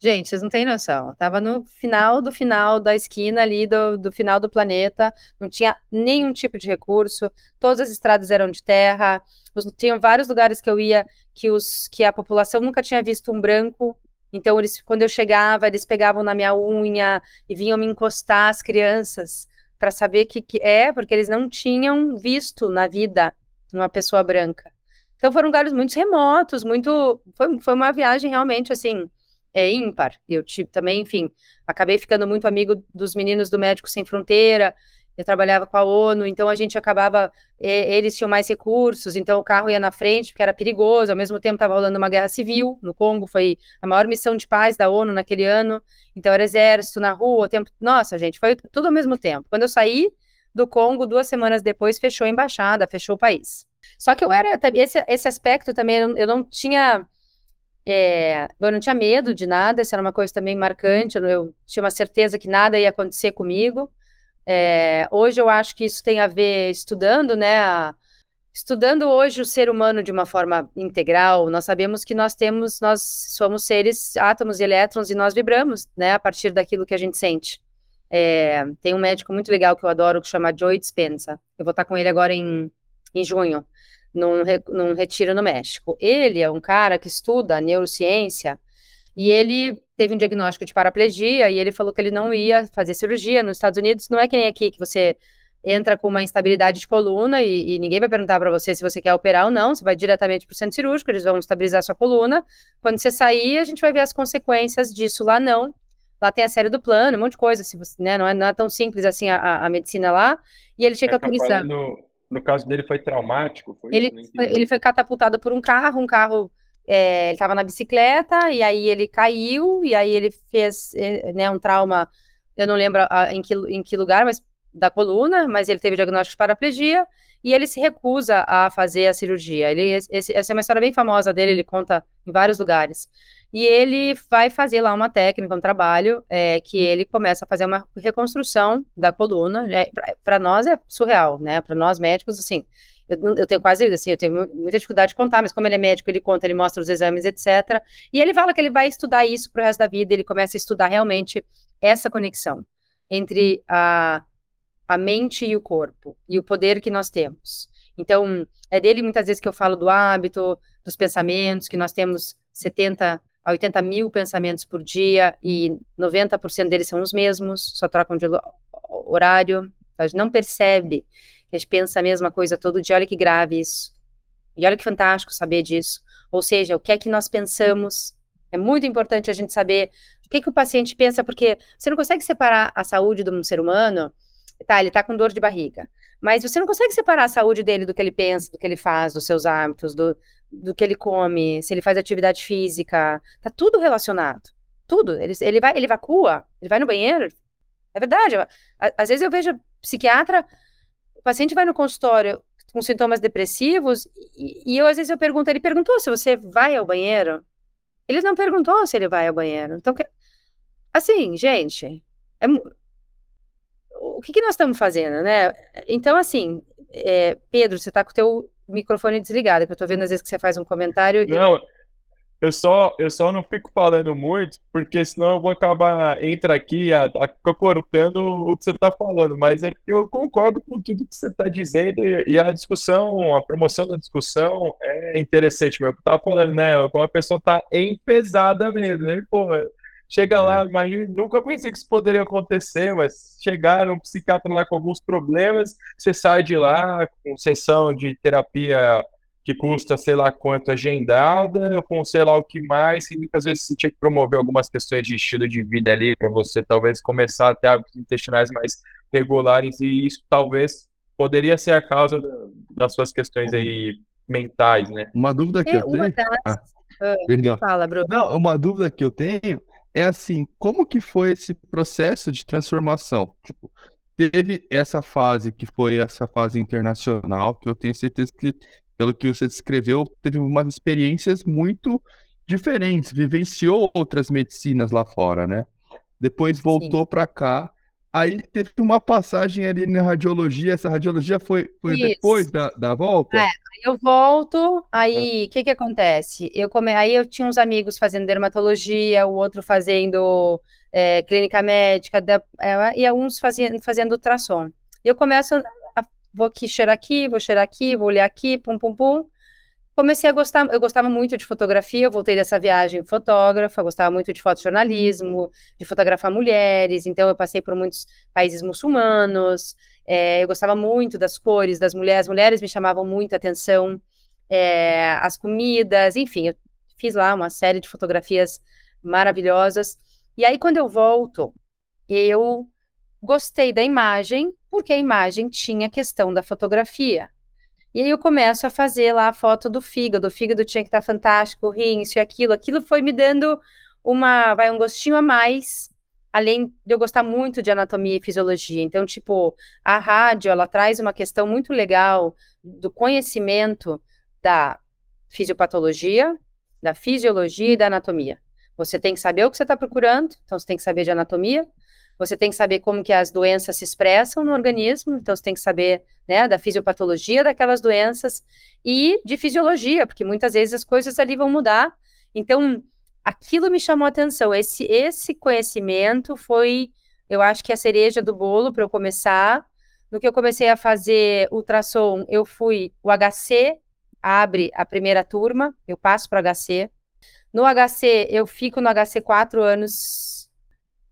Gente, vocês não têm noção. Tava no final do final da esquina ali do, do final do planeta, não tinha nenhum tipo de recurso, todas as estradas eram de terra, os, tinham vários lugares que eu ia que, os, que a população nunca tinha visto um branco. Então, eles, quando eu chegava, eles pegavam na minha unha e vinham me encostar as crianças para saber que, que é, porque eles não tinham visto na vida uma pessoa branca. Então foram lugares muito remotos, muito. Foi, foi uma viagem realmente assim, é, ímpar. Eu tive também, enfim, acabei ficando muito amigo dos meninos do Médicos Sem Fronteira. Eu trabalhava com a ONU, então a gente acabava, eles tinham mais recursos, então o carro ia na frente, porque era perigoso, ao mesmo tempo estava rolando uma guerra civil no Congo, foi a maior missão de paz da ONU naquele ano, então era exército na rua, o tempo, nossa, gente, foi tudo ao mesmo tempo. Quando eu saí do Congo, duas semanas depois, fechou a embaixada, fechou o país. Só que eu era, esse, esse aspecto também, eu não tinha é, eu não tinha medo de nada, isso era uma coisa também marcante, eu, eu tinha uma certeza que nada ia acontecer comigo. É, hoje eu acho que isso tem a ver estudando, né? A, estudando hoje o ser humano de uma forma integral, nós sabemos que nós temos, nós somos seres, átomos e elétrons, e nós vibramos, né? A partir daquilo que a gente sente. É, tem um médico muito legal que eu adoro, que chama Joe Dispenza. Eu vou estar com ele agora em, em junho num, num retiro no México. Ele é um cara que estuda neurociência e ele teve um diagnóstico de paraplegia e ele falou que ele não ia fazer cirurgia nos Estados Unidos. Não é que nem aqui que você entra com uma instabilidade de coluna e, e ninguém vai perguntar para você se você quer operar ou não. Você vai diretamente para o centro cirúrgico, eles vão estabilizar sua coluna. Quando você sair, a gente vai ver as consequências disso. Lá não. Lá tem a série do plano, um monte de coisa. Se você, né, não, é, não é tão simples assim a, a medicina lá. E ele chega é isso. No, no caso dele foi traumático? Foi ele, foi, ele foi catapultado por um carro, um carro é, ele estava na bicicleta e aí ele caiu e aí ele fez é, né, um trauma, eu não lembro a, em, que, em que lugar, mas da coluna, mas ele teve diagnóstico de paraplegia e ele se recusa a fazer a cirurgia. Ele, esse, essa é uma história bem famosa dele, ele conta em vários lugares. E ele vai fazer lá uma técnica, um trabalho, é, que ele começa a fazer uma reconstrução da coluna. É, para nós é surreal, né? Para nós médicos, assim, eu, eu, tenho quase, assim, eu tenho muita dificuldade de contar, mas como ele é médico, ele conta, ele mostra os exames, etc. E ele fala que ele vai estudar isso pro resto da vida, ele começa a estudar realmente essa conexão entre a, a mente e o corpo, e o poder que nós temos. Então, é dele muitas vezes que eu falo do hábito, dos pensamentos, que nós temos 70 a 80 mil pensamentos por dia e 90% deles são os mesmos, só trocam de horário. A gente não percebe a gente pensa a mesma coisa todo dia. Olha que grave isso. E olha que fantástico saber disso. Ou seja, o que é que nós pensamos. É muito importante a gente saber o que, que o paciente pensa, porque você não consegue separar a saúde de um ser humano. Tá, ele tá com dor de barriga. Mas você não consegue separar a saúde dele do que ele pensa, do que ele faz, dos seus hábitos, do, do que ele come, se ele faz atividade física. Tá tudo relacionado. Tudo. Ele, ele, vai, ele evacua, ele vai no banheiro. É verdade. Às vezes eu vejo psiquiatra o paciente vai no consultório com sintomas depressivos e, e eu às vezes eu pergunto, ele perguntou se você vai ao banheiro? Ele não perguntou se ele vai ao banheiro. Então, assim, gente, é... o que, que nós estamos fazendo, né? Então, assim, é... Pedro, você está com o teu microfone desligado, que eu estou vendo às vezes que você faz um comentário. Não, eu só, eu só não fico falando muito, porque senão eu vou acabar, entra aqui, a, a, cortando o que você está falando, mas é que eu concordo com tudo que você está dizendo e, e, a discussão, a promoção da discussão é interessante, meu. Eu estava falando, né, como a pessoa está empesada mesmo, né, pô, chega lá, é. imagina, nunca pensei que isso poderia acontecer, mas chegar um psiquiatra lá com alguns problemas, você sai de lá com sessão de terapia que custa sei lá quanto agendada, com sei lá o que mais, e muitas vezes você tinha que promover algumas questões de estilo de vida ali, para você talvez começar a ter hábitos intestinais mais regulares, e isso talvez poderia ser a causa das suas questões aí mentais, né? Uma dúvida que é, eu tenho... Ah, ah, fala, Bruno. Não, uma dúvida que eu tenho é assim, como que foi esse processo de transformação? Tipo, teve essa fase que foi essa fase internacional, que eu tenho certeza que pelo que você descreveu, teve umas experiências muito diferentes, vivenciou outras medicinas lá fora, né? Depois voltou para cá. Aí teve uma passagem ali na radiologia. Essa radiologia foi, foi depois da, da volta? É, eu volto, aí o é. que que acontece? Eu come... Aí eu tinha uns amigos fazendo dermatologia, o outro fazendo é, clínica médica, da... é, e alguns fazendo, fazendo ultrassom. Eu começo vou aqui cheirar aqui, vou cheirar aqui, vou olhar aqui, pum, pum, pum. Comecei a gostar, eu gostava muito de fotografia, eu voltei dessa viagem fotógrafa, gostava muito de fotojornalismo, de fotografar mulheres, então eu passei por muitos países muçulmanos, é, eu gostava muito das cores das mulheres, as mulheres me chamavam muito a atenção, é, as comidas, enfim, eu fiz lá uma série de fotografias maravilhosas. E aí, quando eu volto, eu gostei da imagem, porque a imagem tinha questão da fotografia. E aí eu começo a fazer lá a foto do fígado. O fígado tinha que estar fantástico, o rim, isso e aquilo. Aquilo foi me dando uma, vai um gostinho a mais, além de eu gostar muito de anatomia e fisiologia. Então, tipo, a rádio, ela traz uma questão muito legal do conhecimento da fisiopatologia, da fisiologia e da anatomia. Você tem que saber o que você está procurando, então você tem que saber de anatomia, você tem que saber como que as doenças se expressam no organismo, então você tem que saber né, da fisiopatologia daquelas doenças e de fisiologia, porque muitas vezes as coisas ali vão mudar. Então, aquilo me chamou a atenção. Esse, esse conhecimento foi, eu acho que a cereja do bolo para eu começar. No que eu comecei a fazer ultrassom, eu fui, o HC abre a primeira turma, eu passo para HC. No HC, eu fico no HC quatro anos.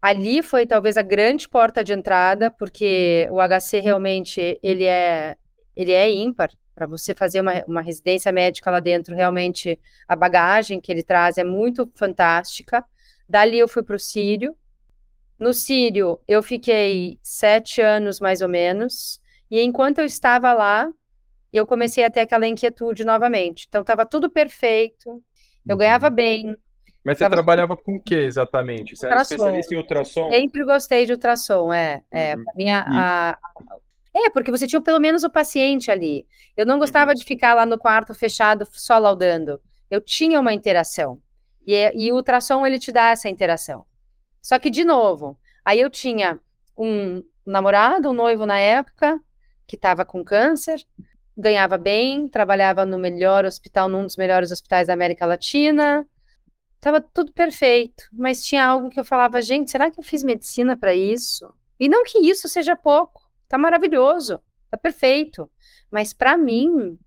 Ali foi talvez a grande porta de entrada, porque o HC realmente ele é ele é ímpar. Para você fazer uma, uma residência médica lá dentro, realmente a bagagem que ele traz é muito fantástica. Dali eu fui para o Sírio. No Sírio, eu fiquei sete anos mais ou menos. E enquanto eu estava lá, eu comecei a ter aquela inquietude novamente. Então, estava tudo perfeito, eu ganhava uhum. bem. Mas você trabalhava com o que exatamente? Você ultrassom. era especialista em ultrassom? Sempre gostei de ultrassom, é. é uhum. minha, a, é, porque você tinha pelo menos o paciente ali. Eu não gostava uhum. de ficar lá no quarto fechado só laudando. Eu tinha uma interação. E, e o ultrassom, ele te dá essa interação. Só que, de novo, aí eu tinha um namorado, um noivo na época, que estava com câncer, ganhava bem, trabalhava no melhor hospital, num dos melhores hospitais da América Latina. Tava tudo perfeito, mas tinha algo que eu falava, gente, será que eu fiz medicina para isso? E não que isso seja pouco, tá maravilhoso, tá perfeito. Mas para mim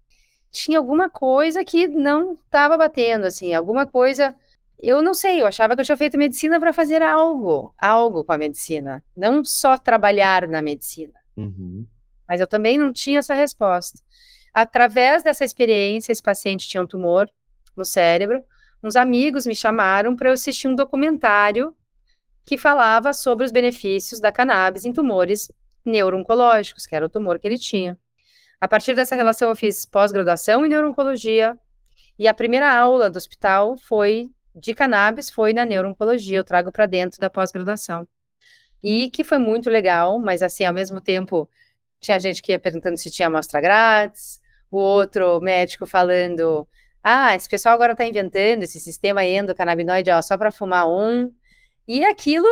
tinha alguma coisa que não estava batendo, assim, alguma coisa. Eu não sei, eu achava que eu tinha feito medicina para fazer algo, algo com a medicina, não só trabalhar na medicina. Uhum. Mas eu também não tinha essa resposta. Através dessa experiência, esse paciente tinha um tumor no cérebro. Uns amigos me chamaram para eu assistir um documentário que falava sobre os benefícios da cannabis em tumores neurooncológicos, que era o tumor que ele tinha. A partir dessa relação, eu fiz pós-graduação em neurooncologia e a primeira aula do hospital foi de cannabis, foi na neurooncologia. Eu trago para dentro da pós-graduação. E que foi muito legal, mas assim, ao mesmo tempo, tinha gente que ia perguntando se tinha amostra grátis, o outro médico falando: ah, esse pessoal agora está inventando esse sistema endocannabinoide ó, só para fumar um. E aquilo,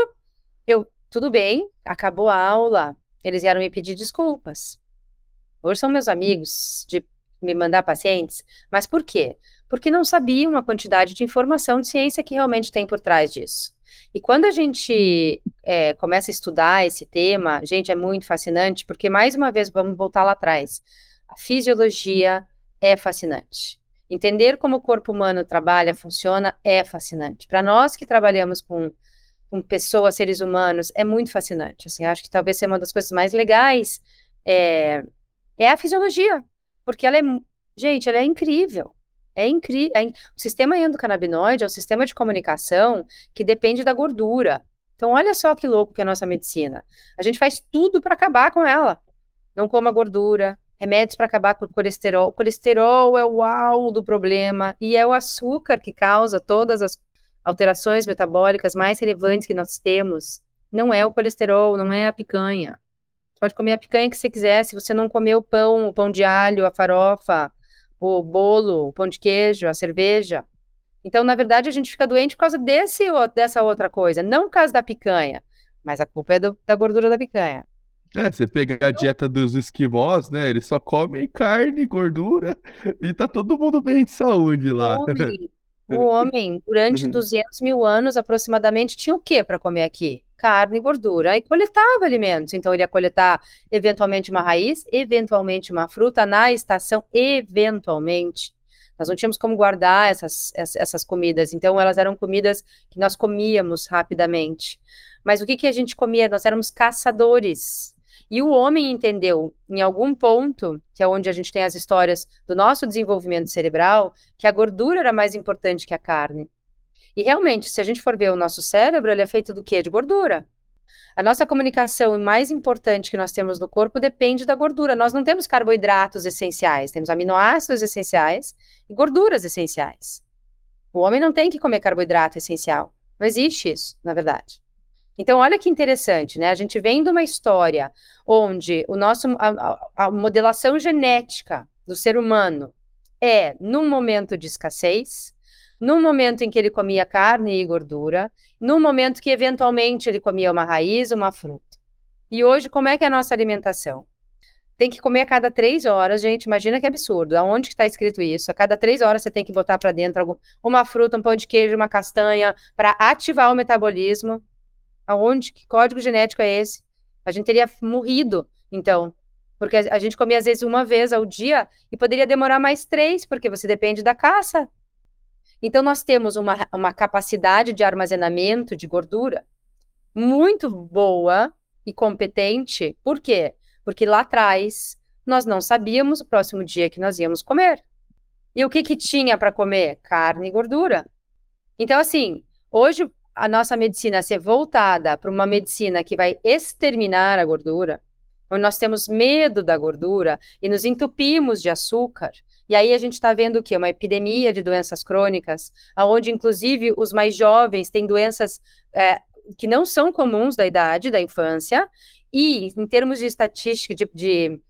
eu, tudo bem, acabou a aula, eles vieram me pedir desculpas. Hoje são meus amigos de me mandar pacientes, mas por quê? Porque não sabiam a quantidade de informação de ciência que realmente tem por trás disso. E quando a gente é, começa a estudar esse tema, gente, é muito fascinante, porque mais uma vez vamos voltar lá atrás. A fisiologia é fascinante. Entender como o corpo humano trabalha, funciona, é fascinante. Para nós que trabalhamos com, com pessoas, seres humanos, é muito fascinante. Assim, acho que talvez seja uma das coisas mais legais é, é a fisiologia, porque ela é, gente, ela é incrível. É incrível. É. O sistema endocannabinoide é um sistema de comunicação que depende da gordura. Então, olha só que louco que é a nossa medicina. A gente faz tudo para acabar com ela. Não coma gordura, remédios para acabar com o colesterol. O colesterol é o alvo do problema e é o açúcar que causa todas as alterações metabólicas mais relevantes que nós temos. Não é o colesterol, não é a picanha. Pode comer a picanha que você quiser, se você não comer o pão, o pão de alho, a farofa, o bolo, o pão de queijo, a cerveja. Então, na verdade, a gente fica doente por causa desse, dessa outra coisa, não por causa da picanha, mas a culpa é do, da gordura da picanha. É, você pega a dieta dos esquimós, né? Eles só comem carne, gordura, e tá todo mundo bem de saúde lá. O homem, o homem durante 200 mil anos aproximadamente, tinha o que para comer aqui? Carne e gordura. E coletava alimentos. Então, ele ia coletar eventualmente uma raiz, eventualmente uma fruta na estação, eventualmente. Nós não tínhamos como guardar essas, essas comidas. Então, elas eram comidas que nós comíamos rapidamente. Mas o que, que a gente comia? Nós éramos caçadores. E o homem entendeu, em algum ponto, que é onde a gente tem as histórias do nosso desenvolvimento cerebral, que a gordura era mais importante que a carne. E realmente, se a gente for ver o nosso cérebro, ele é feito do quê? De gordura. A nossa comunicação mais importante que nós temos no corpo depende da gordura. Nós não temos carboidratos essenciais, temos aminoácidos essenciais e gorduras essenciais. O homem não tem que comer carboidrato essencial. Não existe isso, na verdade. Então, olha que interessante, né? A gente vem de uma história onde o nosso, a, a modelação genética do ser humano é num momento de escassez, num momento em que ele comia carne e gordura, num momento que eventualmente ele comia uma raiz, uma fruta. E hoje, como é que é a nossa alimentação? Tem que comer a cada três horas, gente. Imagina que absurdo. Aonde está escrito isso? A cada três horas você tem que botar para dentro uma fruta, um pão de queijo, uma castanha, para ativar o metabolismo. Aonde? Que código genético é esse? A gente teria morrido, então. Porque a gente comia às vezes uma vez ao dia e poderia demorar mais três, porque você depende da caça. Então, nós temos uma, uma capacidade de armazenamento de gordura muito boa e competente. Por quê? Porque lá atrás nós não sabíamos o próximo dia que nós íamos comer. E o que, que tinha para comer? Carne e gordura. Então, assim, hoje a nossa medicina ser voltada para uma medicina que vai exterminar a gordura, onde nós temos medo da gordura e nos entupimos de açúcar, e aí a gente está vendo o quê? Uma epidemia de doenças crônicas, onde inclusive os mais jovens têm doenças é, que não são comuns da idade, da infância, e em termos de estatística de, de,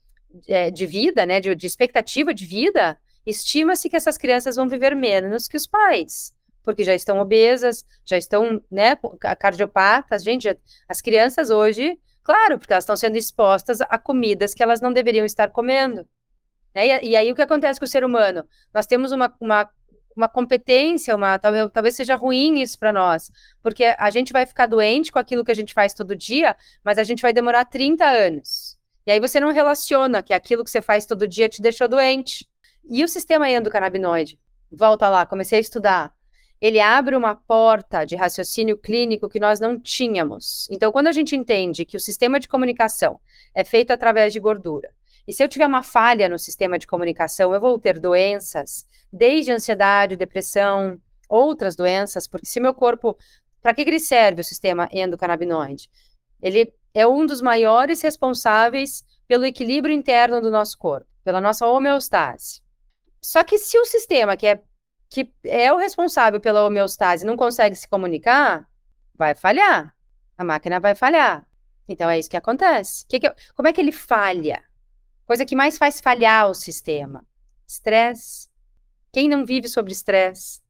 é, de vida, né, de, de expectativa de vida, estima-se que essas crianças vão viver menos que os pais porque já estão obesas, já estão, né, cardiopatas. Gente, as crianças hoje, claro, porque elas estão sendo expostas a comidas que elas não deveriam estar comendo. Né? E, e, aí o que acontece com o ser humano? Nós temos uma, uma, uma competência, uma, talvez, talvez seja ruim isso para nós, porque a gente vai ficar doente com aquilo que a gente faz todo dia, mas a gente vai demorar 30 anos. E aí você não relaciona que aquilo que você faz todo dia te deixou doente. E o sistema endocannabinoide? Volta lá, comecei a estudar ele abre uma porta de raciocínio clínico que nós não tínhamos. Então, quando a gente entende que o sistema de comunicação é feito através de gordura, e se eu tiver uma falha no sistema de comunicação, eu vou ter doenças, desde ansiedade, depressão, outras doenças, porque se meu corpo. Para que ele serve o sistema endocannabinoide? Ele é um dos maiores responsáveis pelo equilíbrio interno do nosso corpo, pela nossa homeostase. Só que se o sistema, que é que é o responsável pela homeostase não consegue se comunicar, vai falhar. A máquina vai falhar. Então é isso que acontece. Que que eu, como é que ele falha? Coisa que mais faz falhar o sistema: estresse. Quem não vive sobre estresse?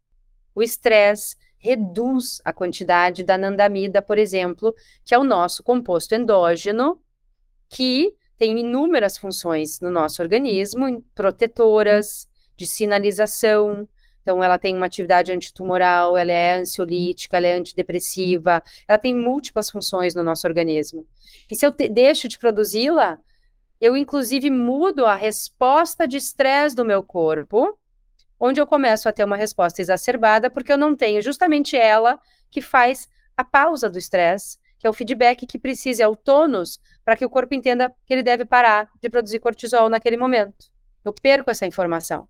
O estresse reduz a quantidade da anandamida, por exemplo, que é o nosso composto endógeno, que tem inúmeras funções no nosso organismo, protetoras, de sinalização, então, ela tem uma atividade antitumoral, ela é ansiolítica, ela é antidepressiva, ela tem múltiplas funções no nosso organismo. E se eu te, deixo de produzi-la, eu inclusive mudo a resposta de estresse do meu corpo, onde eu começo a ter uma resposta exacerbada, porque eu não tenho justamente ela que faz a pausa do estresse, que é o feedback que precisa, é o tônus, para que o corpo entenda que ele deve parar de produzir cortisol naquele momento. Eu perco essa informação.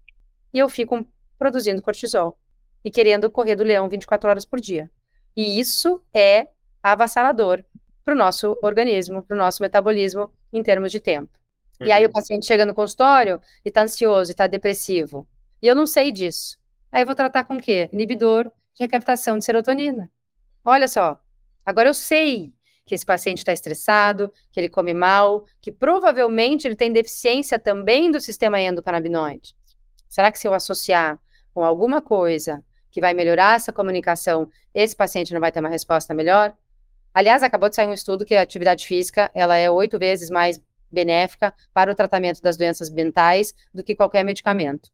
E eu fico produzindo cortisol e querendo correr do leão 24 horas por dia. E isso é avassalador para o nosso organismo, para o nosso metabolismo em termos de tempo. Uhum. E aí o paciente chega no consultório e está ansioso, está depressivo. E eu não sei disso. Aí eu vou tratar com o quê? Inibidor de recaptação de serotonina. Olha só, agora eu sei que esse paciente está estressado, que ele come mal, que provavelmente ele tem deficiência também do sistema endocannabinoide. Será que se eu associar com alguma coisa que vai melhorar essa comunicação, esse paciente não vai ter uma resposta melhor? Aliás, acabou de sair um estudo que a atividade física ela é oito vezes mais benéfica para o tratamento das doenças mentais do que qualquer medicamento.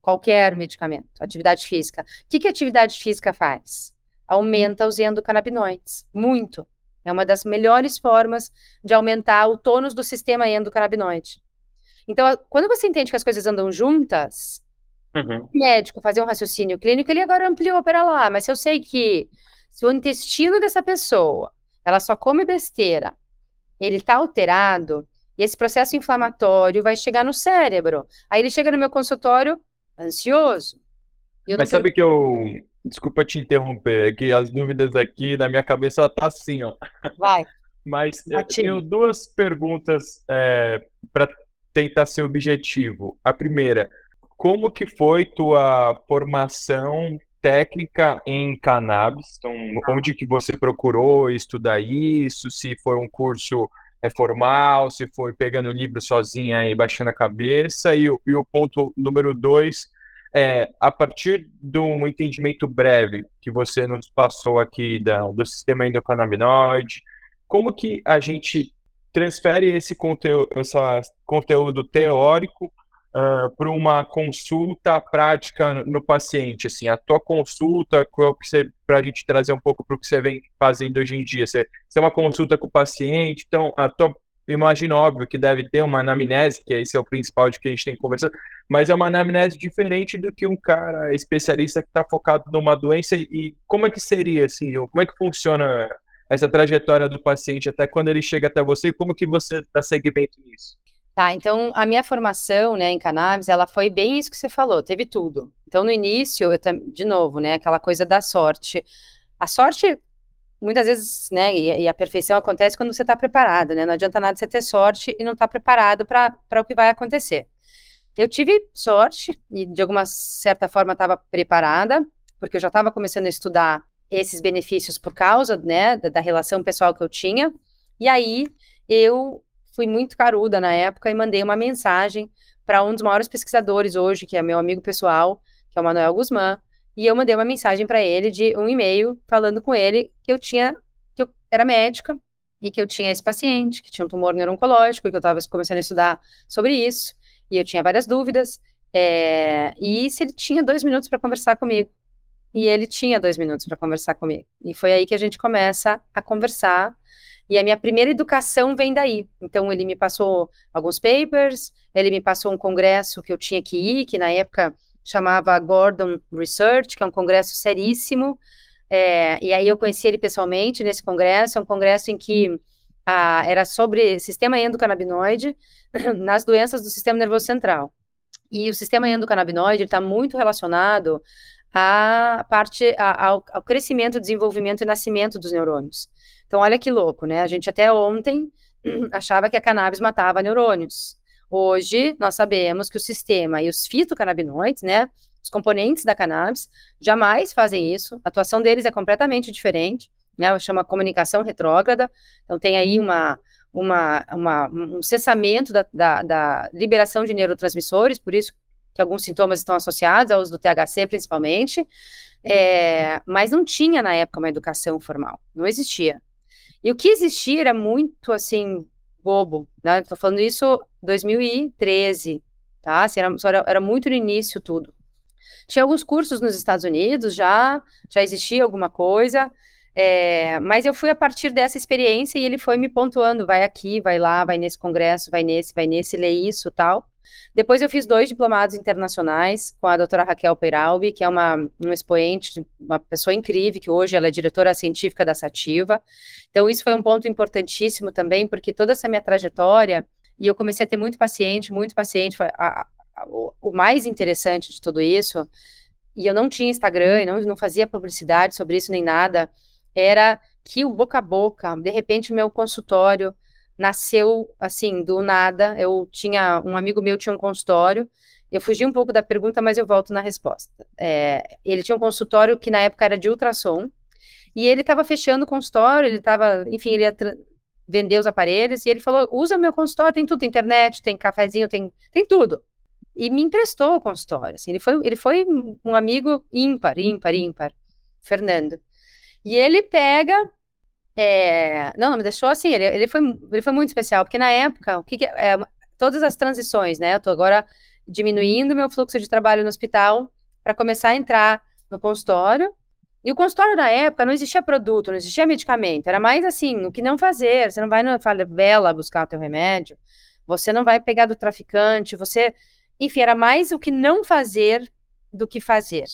Qualquer medicamento. Atividade física. O que, que a atividade física faz? Aumenta os endocannabinoides. Muito. É uma das melhores formas de aumentar o tônus do sistema endocannabinoide. Então, quando você entende que as coisas andam juntas, Uhum. médico fazer um raciocínio clínico, ele agora ampliou para lá, mas se eu sei que se o intestino dessa pessoa, ela só come besteira, ele está alterado e esse processo inflamatório vai chegar no cérebro. Aí ele chega no meu consultório ansioso. Mas sabe que eu. Desculpa te interromper, é que as dúvidas aqui na minha cabeça tá assim, ó. Vai. Mas eu tenho duas perguntas é, para tentar ser objetivo. A primeira, como que foi tua formação técnica em cannabis? Então, onde que você procurou estudar isso? Se foi um curso é formal, se foi pegando o livro sozinha e baixando a cabeça. E, e o ponto número dois é, a partir de um entendimento breve que você nos passou aqui da, do sistema endocannabinoide, como que a gente transfere esse conteúdo, esse conteúdo teórico uh, para uma consulta prática no paciente? Assim, a tua consulta, para a gente trazer um pouco para o que você vem fazendo hoje em dia, você, você é uma consulta com o paciente, então a tua imagino óbvio que deve ter uma anamnese, que esse é o principal de que a gente tem conversado, mas é uma anamnese diferente do que um cara especialista que está focado numa doença. E como é que seria assim? Como é que funciona essa trajetória do paciente até quando ele chega até você? Como que você dá segmento nisso? Tá, então a minha formação, né, em cannabis, ela foi bem isso que você falou, teve tudo. Então no início, eu, de novo, né, aquela coisa da sorte. A sorte muitas vezes, né, e, e, a perfeição acontece quando você está preparado, né? Não adianta nada você ter sorte e não estar tá preparado para o que vai acontecer. Eu tive sorte e de alguma certa forma estava preparada, porque eu já estava começando a estudar esses benefícios por causa, né, da, da relação pessoal que eu tinha. E aí eu fui muito caruda na época e mandei uma mensagem para um dos maiores pesquisadores hoje, que é meu amigo pessoal, que é o Manuel Guzmán, e eu mandei uma mensagem para ele de um e-mail falando com ele que eu tinha, que eu era médica e que eu tinha esse paciente, que tinha um tumor neuroncológico, e que eu estava começando a estudar sobre isso, e eu tinha várias dúvidas, é, e se ele tinha dois minutos para conversar comigo. E ele tinha dois minutos para conversar comigo. E foi aí que a gente começa a conversar. E a minha primeira educação vem daí. Então, ele me passou alguns papers, ele me passou um congresso que eu tinha que ir, que na época chamava Gordon Research, que é um congresso seríssimo, é, e aí eu conheci ele pessoalmente nesse congresso, é um congresso em que ah, era sobre sistema endocannabinoide nas doenças do sistema nervoso central. E o sistema endocannabinoide está muito relacionado à parte, a, ao, ao crescimento, desenvolvimento e nascimento dos neurônios. Então, olha que louco, né? A gente até ontem achava que a cannabis matava neurônios. Hoje, nós sabemos que o sistema e os fitocannabinoides, né, os componentes da cannabis, jamais fazem isso. A atuação deles é completamente diferente, né, chama comunicação retrógrada. Então, tem aí uma, uma, uma um cessamento da, da, da, liberação de neurotransmissores, por isso que alguns sintomas estão associados aos do THC, principalmente. É, mas não tinha na época uma educação formal, não existia. E o que existia era muito assim bobo, né? Tô falando isso 2013, tá? Assim, era, era muito no início tudo. Tinha alguns cursos nos Estados Unidos, já, já existia alguma coisa, é, mas eu fui a partir dessa experiência e ele foi me pontuando, vai aqui, vai lá, vai nesse congresso, vai nesse, vai nesse, lê isso, tal. Depois eu fiz dois diplomados internacionais com a doutora Raquel Peralbi, que é uma um expoente, uma pessoa incrível, que hoje ela é diretora científica da Sativa. Então isso foi um ponto importantíssimo também, porque toda essa minha trajetória, e eu comecei a ter muito paciente, muito paciente, a, a, o, o mais interessante de tudo isso, e eu não tinha Instagram, não, não fazia publicidade sobre isso nem nada, era que o boca a boca, de repente meu consultório nasceu assim, do nada. Eu tinha um amigo meu tinha um consultório. Eu fugi um pouco da pergunta, mas eu volto na resposta. É, ele tinha um consultório que na época era de ultrassom, e ele estava fechando o consultório, ele estava, enfim, ele ia vender os aparelhos, e ele falou: usa meu consultório, tem tudo, tem internet, tem cafezinho, tem, tem tudo. E me emprestou o consultório. Assim, ele, foi, ele foi um amigo ímpar, ímpar, ímpar, Fernando. E ele pega é, não, não, me deixou assim, ele, ele, foi, ele foi muito especial, porque na época, o que, que é, todas as transições, né? Eu tô agora diminuindo meu fluxo de trabalho no hospital para começar a entrar no consultório. E o consultório na época não existia produto, não existia medicamento, era mais assim, o que não fazer, você não vai na favela buscar o teu remédio, você não vai pegar do traficante, você, enfim, era mais o que não fazer do que fazer.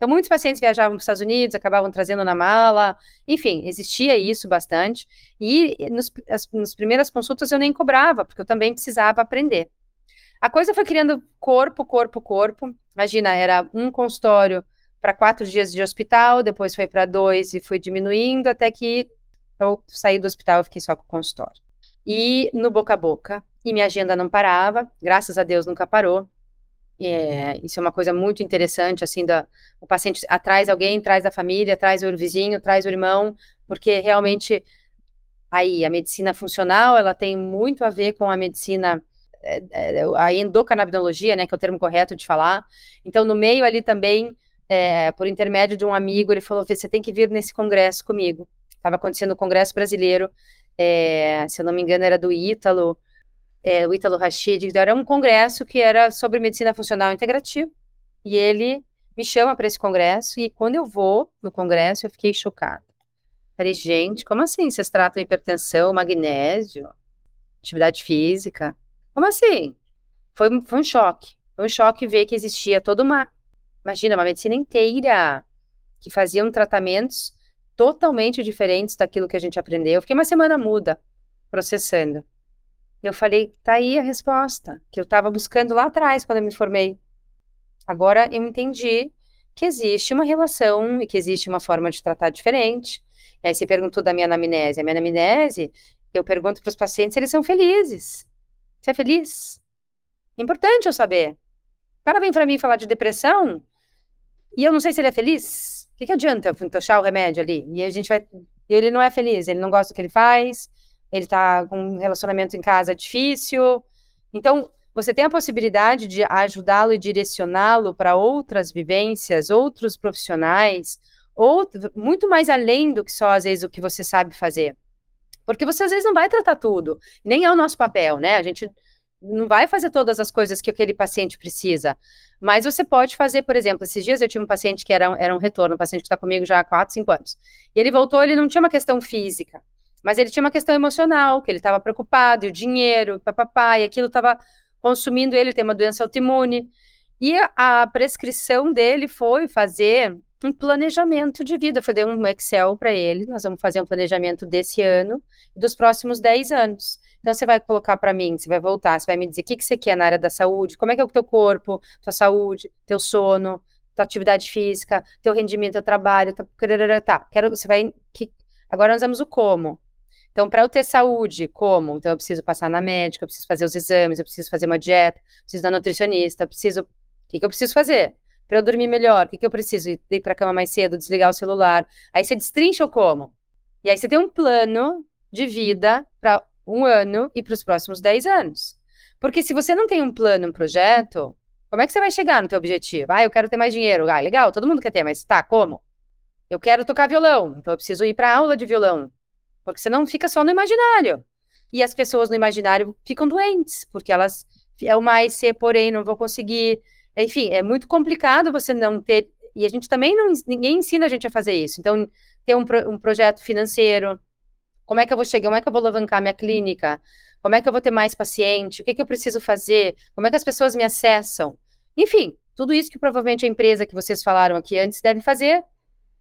Então, muitos pacientes viajavam para os Estados Unidos, acabavam trazendo na mala, enfim, existia isso bastante. E nos, as, nas primeiras consultas eu nem cobrava, porque eu também precisava aprender. A coisa foi criando corpo, corpo, corpo. Imagina, era um consultório para quatro dias de hospital, depois foi para dois e foi diminuindo até que eu saí do hospital e fiquei só com o consultório. E no boca a boca, e minha agenda não parava, graças a Deus nunca parou. É, isso é uma coisa muito interessante, assim, da, o paciente atrás alguém, traz a família, traz o vizinho, traz o irmão, porque realmente aí a medicina funcional, ela tem muito a ver com a medicina é, é, a endocannabidologia, né, que é o termo correto de falar. Então, no meio ali também, é, por intermédio de um amigo, ele falou: você tem que vir nesse congresso comigo. Estava acontecendo o congresso brasileiro, é, se eu não me engano, era do Ítalo, é, o Ítalo. Então, era um congresso que era sobre medicina funcional integrativa. E ele me chama para esse congresso, e quando eu vou no congresso, eu fiquei chocada. Falei, gente, como assim vocês tratam hipertensão, magnésio, atividade física? Como assim? Foi, foi um choque. Foi um choque ver que existia toda uma, imagina, uma medicina inteira que faziam tratamentos totalmente diferentes daquilo que a gente aprendeu. Eu fiquei uma semana muda, processando. Eu falei, tá aí a resposta, que eu estava buscando lá atrás, quando eu me formei. Agora eu entendi que existe uma relação e que existe uma forma de tratar diferente. E aí você perguntou da minha anamnese. A minha anamnese, eu pergunto para os pacientes se eles são felizes. Você é feliz? É importante eu saber. O cara vem para mim falar de depressão e eu não sei se ele é feliz. O que, que adianta eu puxar o remédio ali? E a gente vai. Ele não é feliz, ele não gosta do que ele faz, ele está com um relacionamento em casa difícil. Então, você tem a possibilidade de ajudá-lo e direcioná-lo para outras vivências, outros profissionais, ou muito mais além do que só, às vezes, o que você sabe fazer. Porque você às vezes não vai tratar tudo, nem é o nosso papel, né? A gente não vai fazer todas as coisas que aquele paciente precisa. Mas você pode fazer, por exemplo, esses dias eu tive um paciente que era, era um retorno, um paciente que está comigo já há 4, 5 anos. E ele voltou, ele não tinha uma questão física, mas ele tinha uma questão emocional, que ele estava preocupado, e o dinheiro, papapá, e aquilo estava consumindo ele, tem uma doença autoimune. E a, prescrição dele foi fazer um planejamento de vida. Eu dei um Excel para ele. Nós vamos fazer um planejamento desse ano e dos próximos 10 anos. Então, você vai colocar para mim, você vai voltar, você vai me dizer o que, que você quer na área da saúde, como é que é o teu corpo, tua saúde, teu sono, tua atividade física, teu rendimento, teu trabalho, tá, tá quero, você vai, que, agora nós vamos o como. Então, para eu ter saúde, como? Então, eu preciso passar na médica, eu preciso fazer os exames, eu preciso fazer uma dieta, preciso da nutricionista, preciso, o que, que eu preciso fazer? para eu dormir melhor, o que, que eu preciso? Ir para a cama mais cedo, desligar o celular. Aí você destrincha o como. E aí você tem um plano de vida para um ano e para os próximos 10 anos. Porque se você não tem um plano, um projeto, como é que você vai chegar no teu objetivo? Ah, eu quero ter mais dinheiro. Ah, legal, todo mundo quer ter, mas tá, como? Eu quero tocar violão, então eu preciso ir para aula de violão. Porque senão fica só no imaginário. E as pessoas no imaginário ficam doentes, porque elas é o mais ser, porém, não vou conseguir. Enfim, é muito complicado você não ter. E a gente também não. Ninguém ensina a gente a fazer isso. Então, ter um, um projeto financeiro. Como é que eu vou chegar? Como é que eu vou alavancar minha clínica? Como é que eu vou ter mais paciente? O que, que eu preciso fazer? Como é que as pessoas me acessam? Enfim, tudo isso que provavelmente a empresa que vocês falaram aqui antes deve fazer.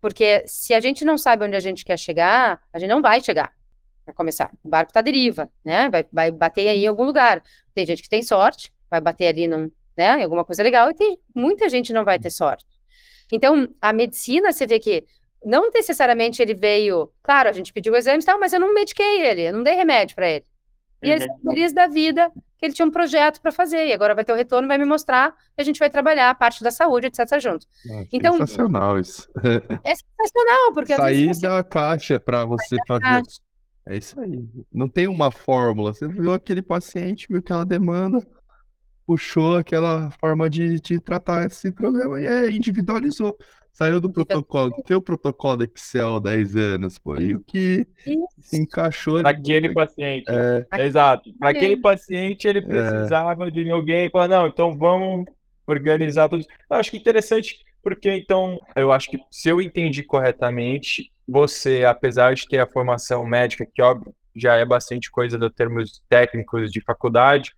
Porque se a gente não sabe onde a gente quer chegar, a gente não vai chegar. Para começar, o barco está deriva, né? Vai, vai bater aí em algum lugar. Tem gente que tem sorte, vai bater ali num, né, em alguma coisa legal, e tem, muita gente não vai ter sorte. Então, a medicina, você vê que não necessariamente ele veio, claro, a gente pediu o exame e tal, mas eu não mediquei ele, eu não dei remédio para ele. E uhum. feliz da vida que ele tinha um projeto para fazer, e agora vai ter o retorno, vai me mostrar e a gente vai trabalhar a parte da saúde, etc. junto. É, então, sensacional isso. É sensacional, porque Sair vezes, da caixa para você fazer. É isso aí. Não tem uma fórmula. Você viu aquele paciente, viu aquela demanda, puxou aquela forma de, de tratar esse problema e é, individualizou. Saiu do protocolo, tem o protocolo da Excel 10 anos, pô, e o que se encaixou. Para aquele paciente. É... Exato. Para aquele paciente, ele é. precisava é... de alguém para, não, então vamos organizar tudo. Eu acho que interessante, porque então, eu acho que se eu entendi corretamente, você, apesar de ter a formação médica, que óbvio já é bastante coisa dos termos técnicos de faculdade,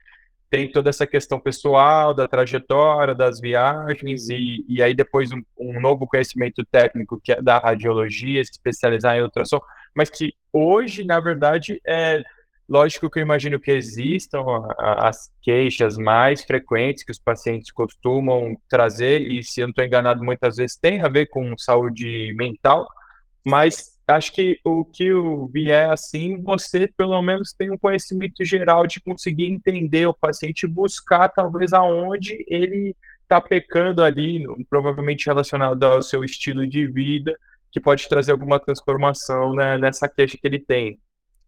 tem toda essa questão pessoal, da trajetória, das viagens, e, e aí depois um, um novo conhecimento técnico que é da radiologia, se especializar em ultrassom, mas que hoje, na verdade, é lógico que eu imagino que existam as queixas mais frequentes que os pacientes costumam trazer, e se eu não estou enganado, muitas vezes tem a ver com saúde mental, mas acho que o que eu vier assim, você pelo menos tem um conhecimento geral de conseguir entender o paciente e buscar talvez aonde ele está pecando ali, provavelmente relacionado ao seu estilo de vida, que pode trazer alguma transformação né, nessa queixa que ele tem.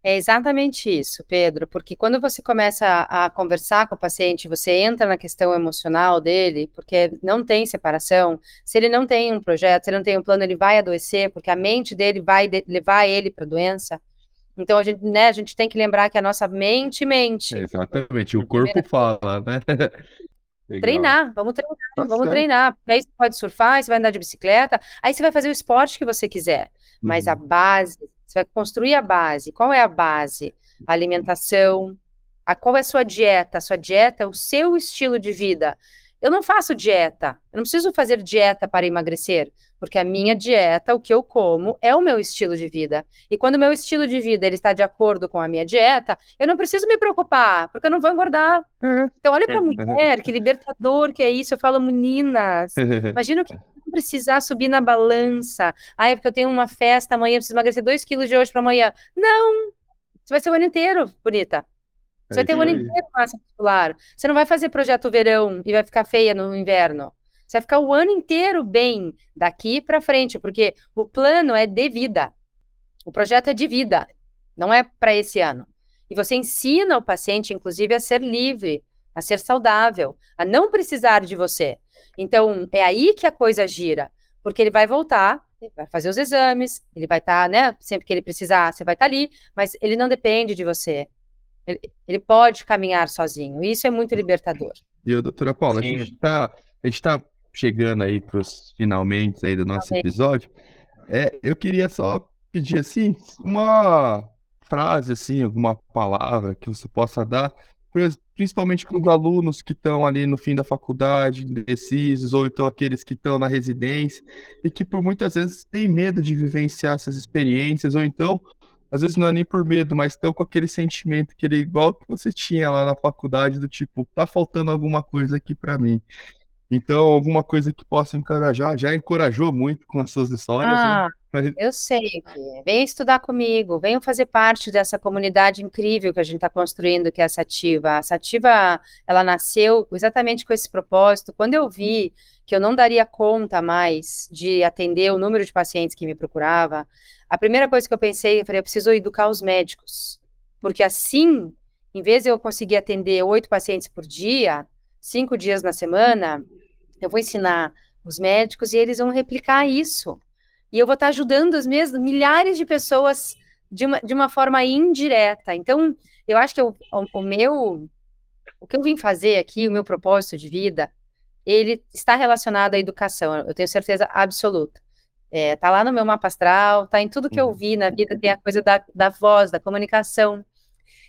É exatamente isso, Pedro, porque quando você começa a, a, conversar com o paciente, você entra na questão emocional dele, porque não tem separação. Se ele não tem um projeto, se ele não tem um plano, ele vai adoecer, porque a mente dele vai de, levar ele para a doença. Então a gente, né, a gente tem que lembrar que a nossa mente mente. Exatamente, o corpo fala, né? Treinar, vamos treinar, tá vamos certo. treinar. Aí você pode surfar, você vai andar de bicicleta, aí você vai fazer o esporte que você quiser. Mas a uhum. base você vai construir a base. Qual é a base? A alimentação. A, qual é a sua dieta? A sua dieta é o seu estilo de vida. Eu não faço dieta. Eu não preciso fazer dieta para emagrecer, porque a minha dieta, o que eu como, é o meu estilo de vida. E quando o meu estilo de vida ele está de acordo com a minha dieta, eu não preciso me preocupar, porque eu não vou engordar. Uhum. Então, olha para a mulher, que libertador que é isso. Eu falo, meninas, imagina o que precisar subir na balança. Ah, é porque eu tenho uma festa amanhã, preciso emagrecer 2 quilos de hoje para amanhã. Não! Você vai ser o ano inteiro, bonita. Você é vai ter o ano inteiro massa muscular. Você não vai fazer projeto verão e vai ficar feia no inverno. Você vai ficar o ano inteiro bem daqui para frente, porque o plano é de vida. O projeto é de vida, não é para esse ano. E você ensina o paciente, inclusive, a ser livre, a ser saudável, a não precisar de você. Então, é aí que a coisa gira, porque ele vai voltar, ele vai fazer os exames, ele vai estar, tá, né? Sempre que ele precisar, você vai estar tá ali, mas ele não depende de você. Ele, ele pode caminhar sozinho. E isso é muito libertador. E, doutora Paula, Sim. a gente está tá chegando aí para os finalmente aí do nosso episódio. É, eu queria só pedir assim uma frase assim, alguma palavra que você possa dar principalmente para os alunos que estão ali no fim da faculdade, indecisos, ou então aqueles que estão na residência, e que por muitas vezes têm medo de vivenciar essas experiências, ou então, às vezes não é nem por medo, mas estão com aquele sentimento que ele igual que você tinha lá na faculdade, do tipo, tá faltando alguma coisa aqui para mim. Então, alguma coisa que possa encorajar, já encorajou muito com as suas histórias. Né? Ah, né? eu sei. Vem estudar comigo, venham fazer parte dessa comunidade incrível que a gente está construindo, que é a Sativa. A Sativa, ela nasceu exatamente com esse propósito. Quando eu vi que eu não daria conta mais de atender o número de pacientes que me procurava, a primeira coisa que eu pensei, eu falei, eu preciso educar os médicos. Porque assim, em vez de eu conseguir atender oito pacientes por dia, cinco dias na semana, eu vou ensinar os médicos e eles vão replicar isso. E eu vou estar ajudando as mesmas milhares de pessoas de uma, de uma forma indireta. Então, eu acho que o, o, meu o que eu vim fazer aqui, o meu propósito de vida, ele está relacionado à educação, eu tenho certeza absoluta. É, tá lá no meu mapa astral, tá em tudo que eu uhum. vi na vida, tem a coisa da, da voz, da comunicação.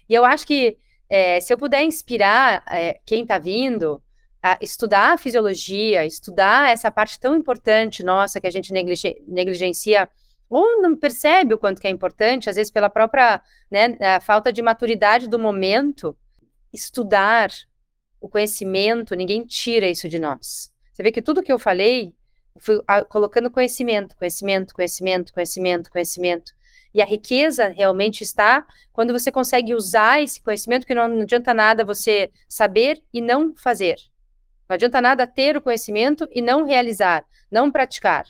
E eu acho que é, se eu puder inspirar é, quem está vindo, a estudar a fisiologia, estudar essa parte tão importante nossa que a gente negligencia ou não percebe o quanto que é importante, às vezes pela própria né, falta de maturidade do momento, estudar o conhecimento, ninguém tira isso de nós. Você vê que tudo que eu falei, fui colocando conhecimento, conhecimento, conhecimento, conhecimento, conhecimento. E a riqueza realmente está quando você consegue usar esse conhecimento, que não, não adianta nada você saber e não fazer. Não adianta nada ter o conhecimento e não realizar, não praticar.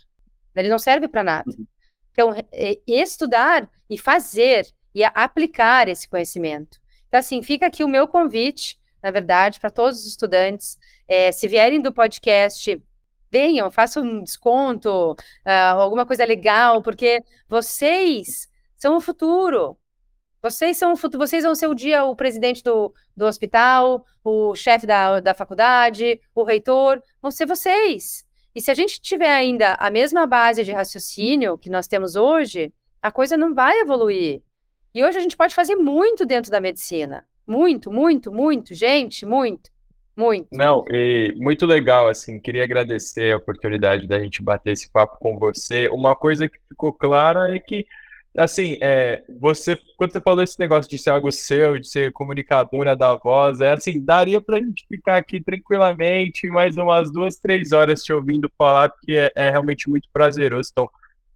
Ele não serve para nada. Uhum. Então, é, estudar e fazer e aplicar esse conhecimento. Então, assim, fica aqui o meu convite, na verdade, para todos os estudantes. É, se vierem do podcast, venham, façam um desconto, uh, alguma coisa legal, porque vocês são o futuro. Vocês são o futuro, vocês vão ser o dia o presidente do, do hospital, o chefe da, da faculdade, o reitor, vão ser vocês. E se a gente tiver ainda a mesma base de raciocínio que nós temos hoje, a coisa não vai evoluir. E hoje a gente pode fazer muito dentro da medicina. Muito, muito, muito, gente, muito, muito. Não, e muito legal, assim, queria agradecer a oportunidade da gente bater esse papo com você. Uma coisa que ficou clara é que, assim, é, você, quando você falou esse negócio de ser algo seu, de ser comunicadora da voz, é assim, daria pra gente ficar aqui tranquilamente mais umas duas, três horas te ouvindo falar, porque é, é realmente muito prazeroso. Então,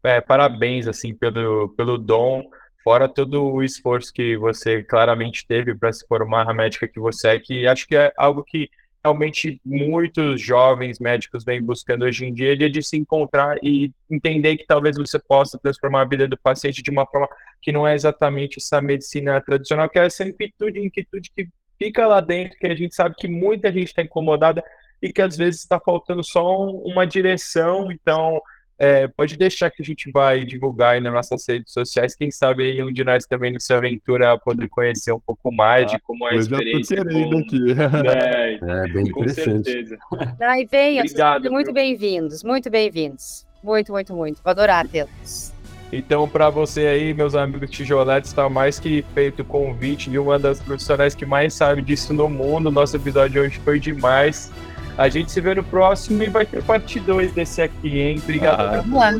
é, parabéns, assim, pelo, pelo dom, fora todo o esforço que você claramente teve para se formar a médica que você é, que acho que é algo que realmente muitos jovens médicos vêm buscando hoje em dia, de se encontrar e entender que talvez você possa transformar a vida do paciente de uma forma que não é exatamente essa medicina tradicional, que é essa inquietude, inquietude que fica lá dentro, que a gente sabe que muita gente está incomodada e que às vezes está faltando só uma direção, então é, pode deixar que a gente vai divulgar aí nas nossas redes sociais. Quem sabe aí um de nós também nessa aventura poder conhecer um pouco mais ah, de como é a experiência. Eu já tô querendo com... aqui. É, é bem com interessante. certeza. Ai, venham, Obrigado, muito bem-vindos, muito bem-vindos. Muito, muito, muito. Vou adorar tê-los. Então, para você aí, meus amigos tijoletes, está mais que feito o convite de uma das profissionais que mais sabe disso no mundo. Nosso episódio hoje foi demais. A gente se vê no próximo e vai ter parte 2 desse aqui, hein? Obrigado. Ah, vamos lá.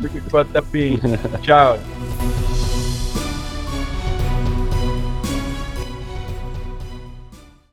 Tchau.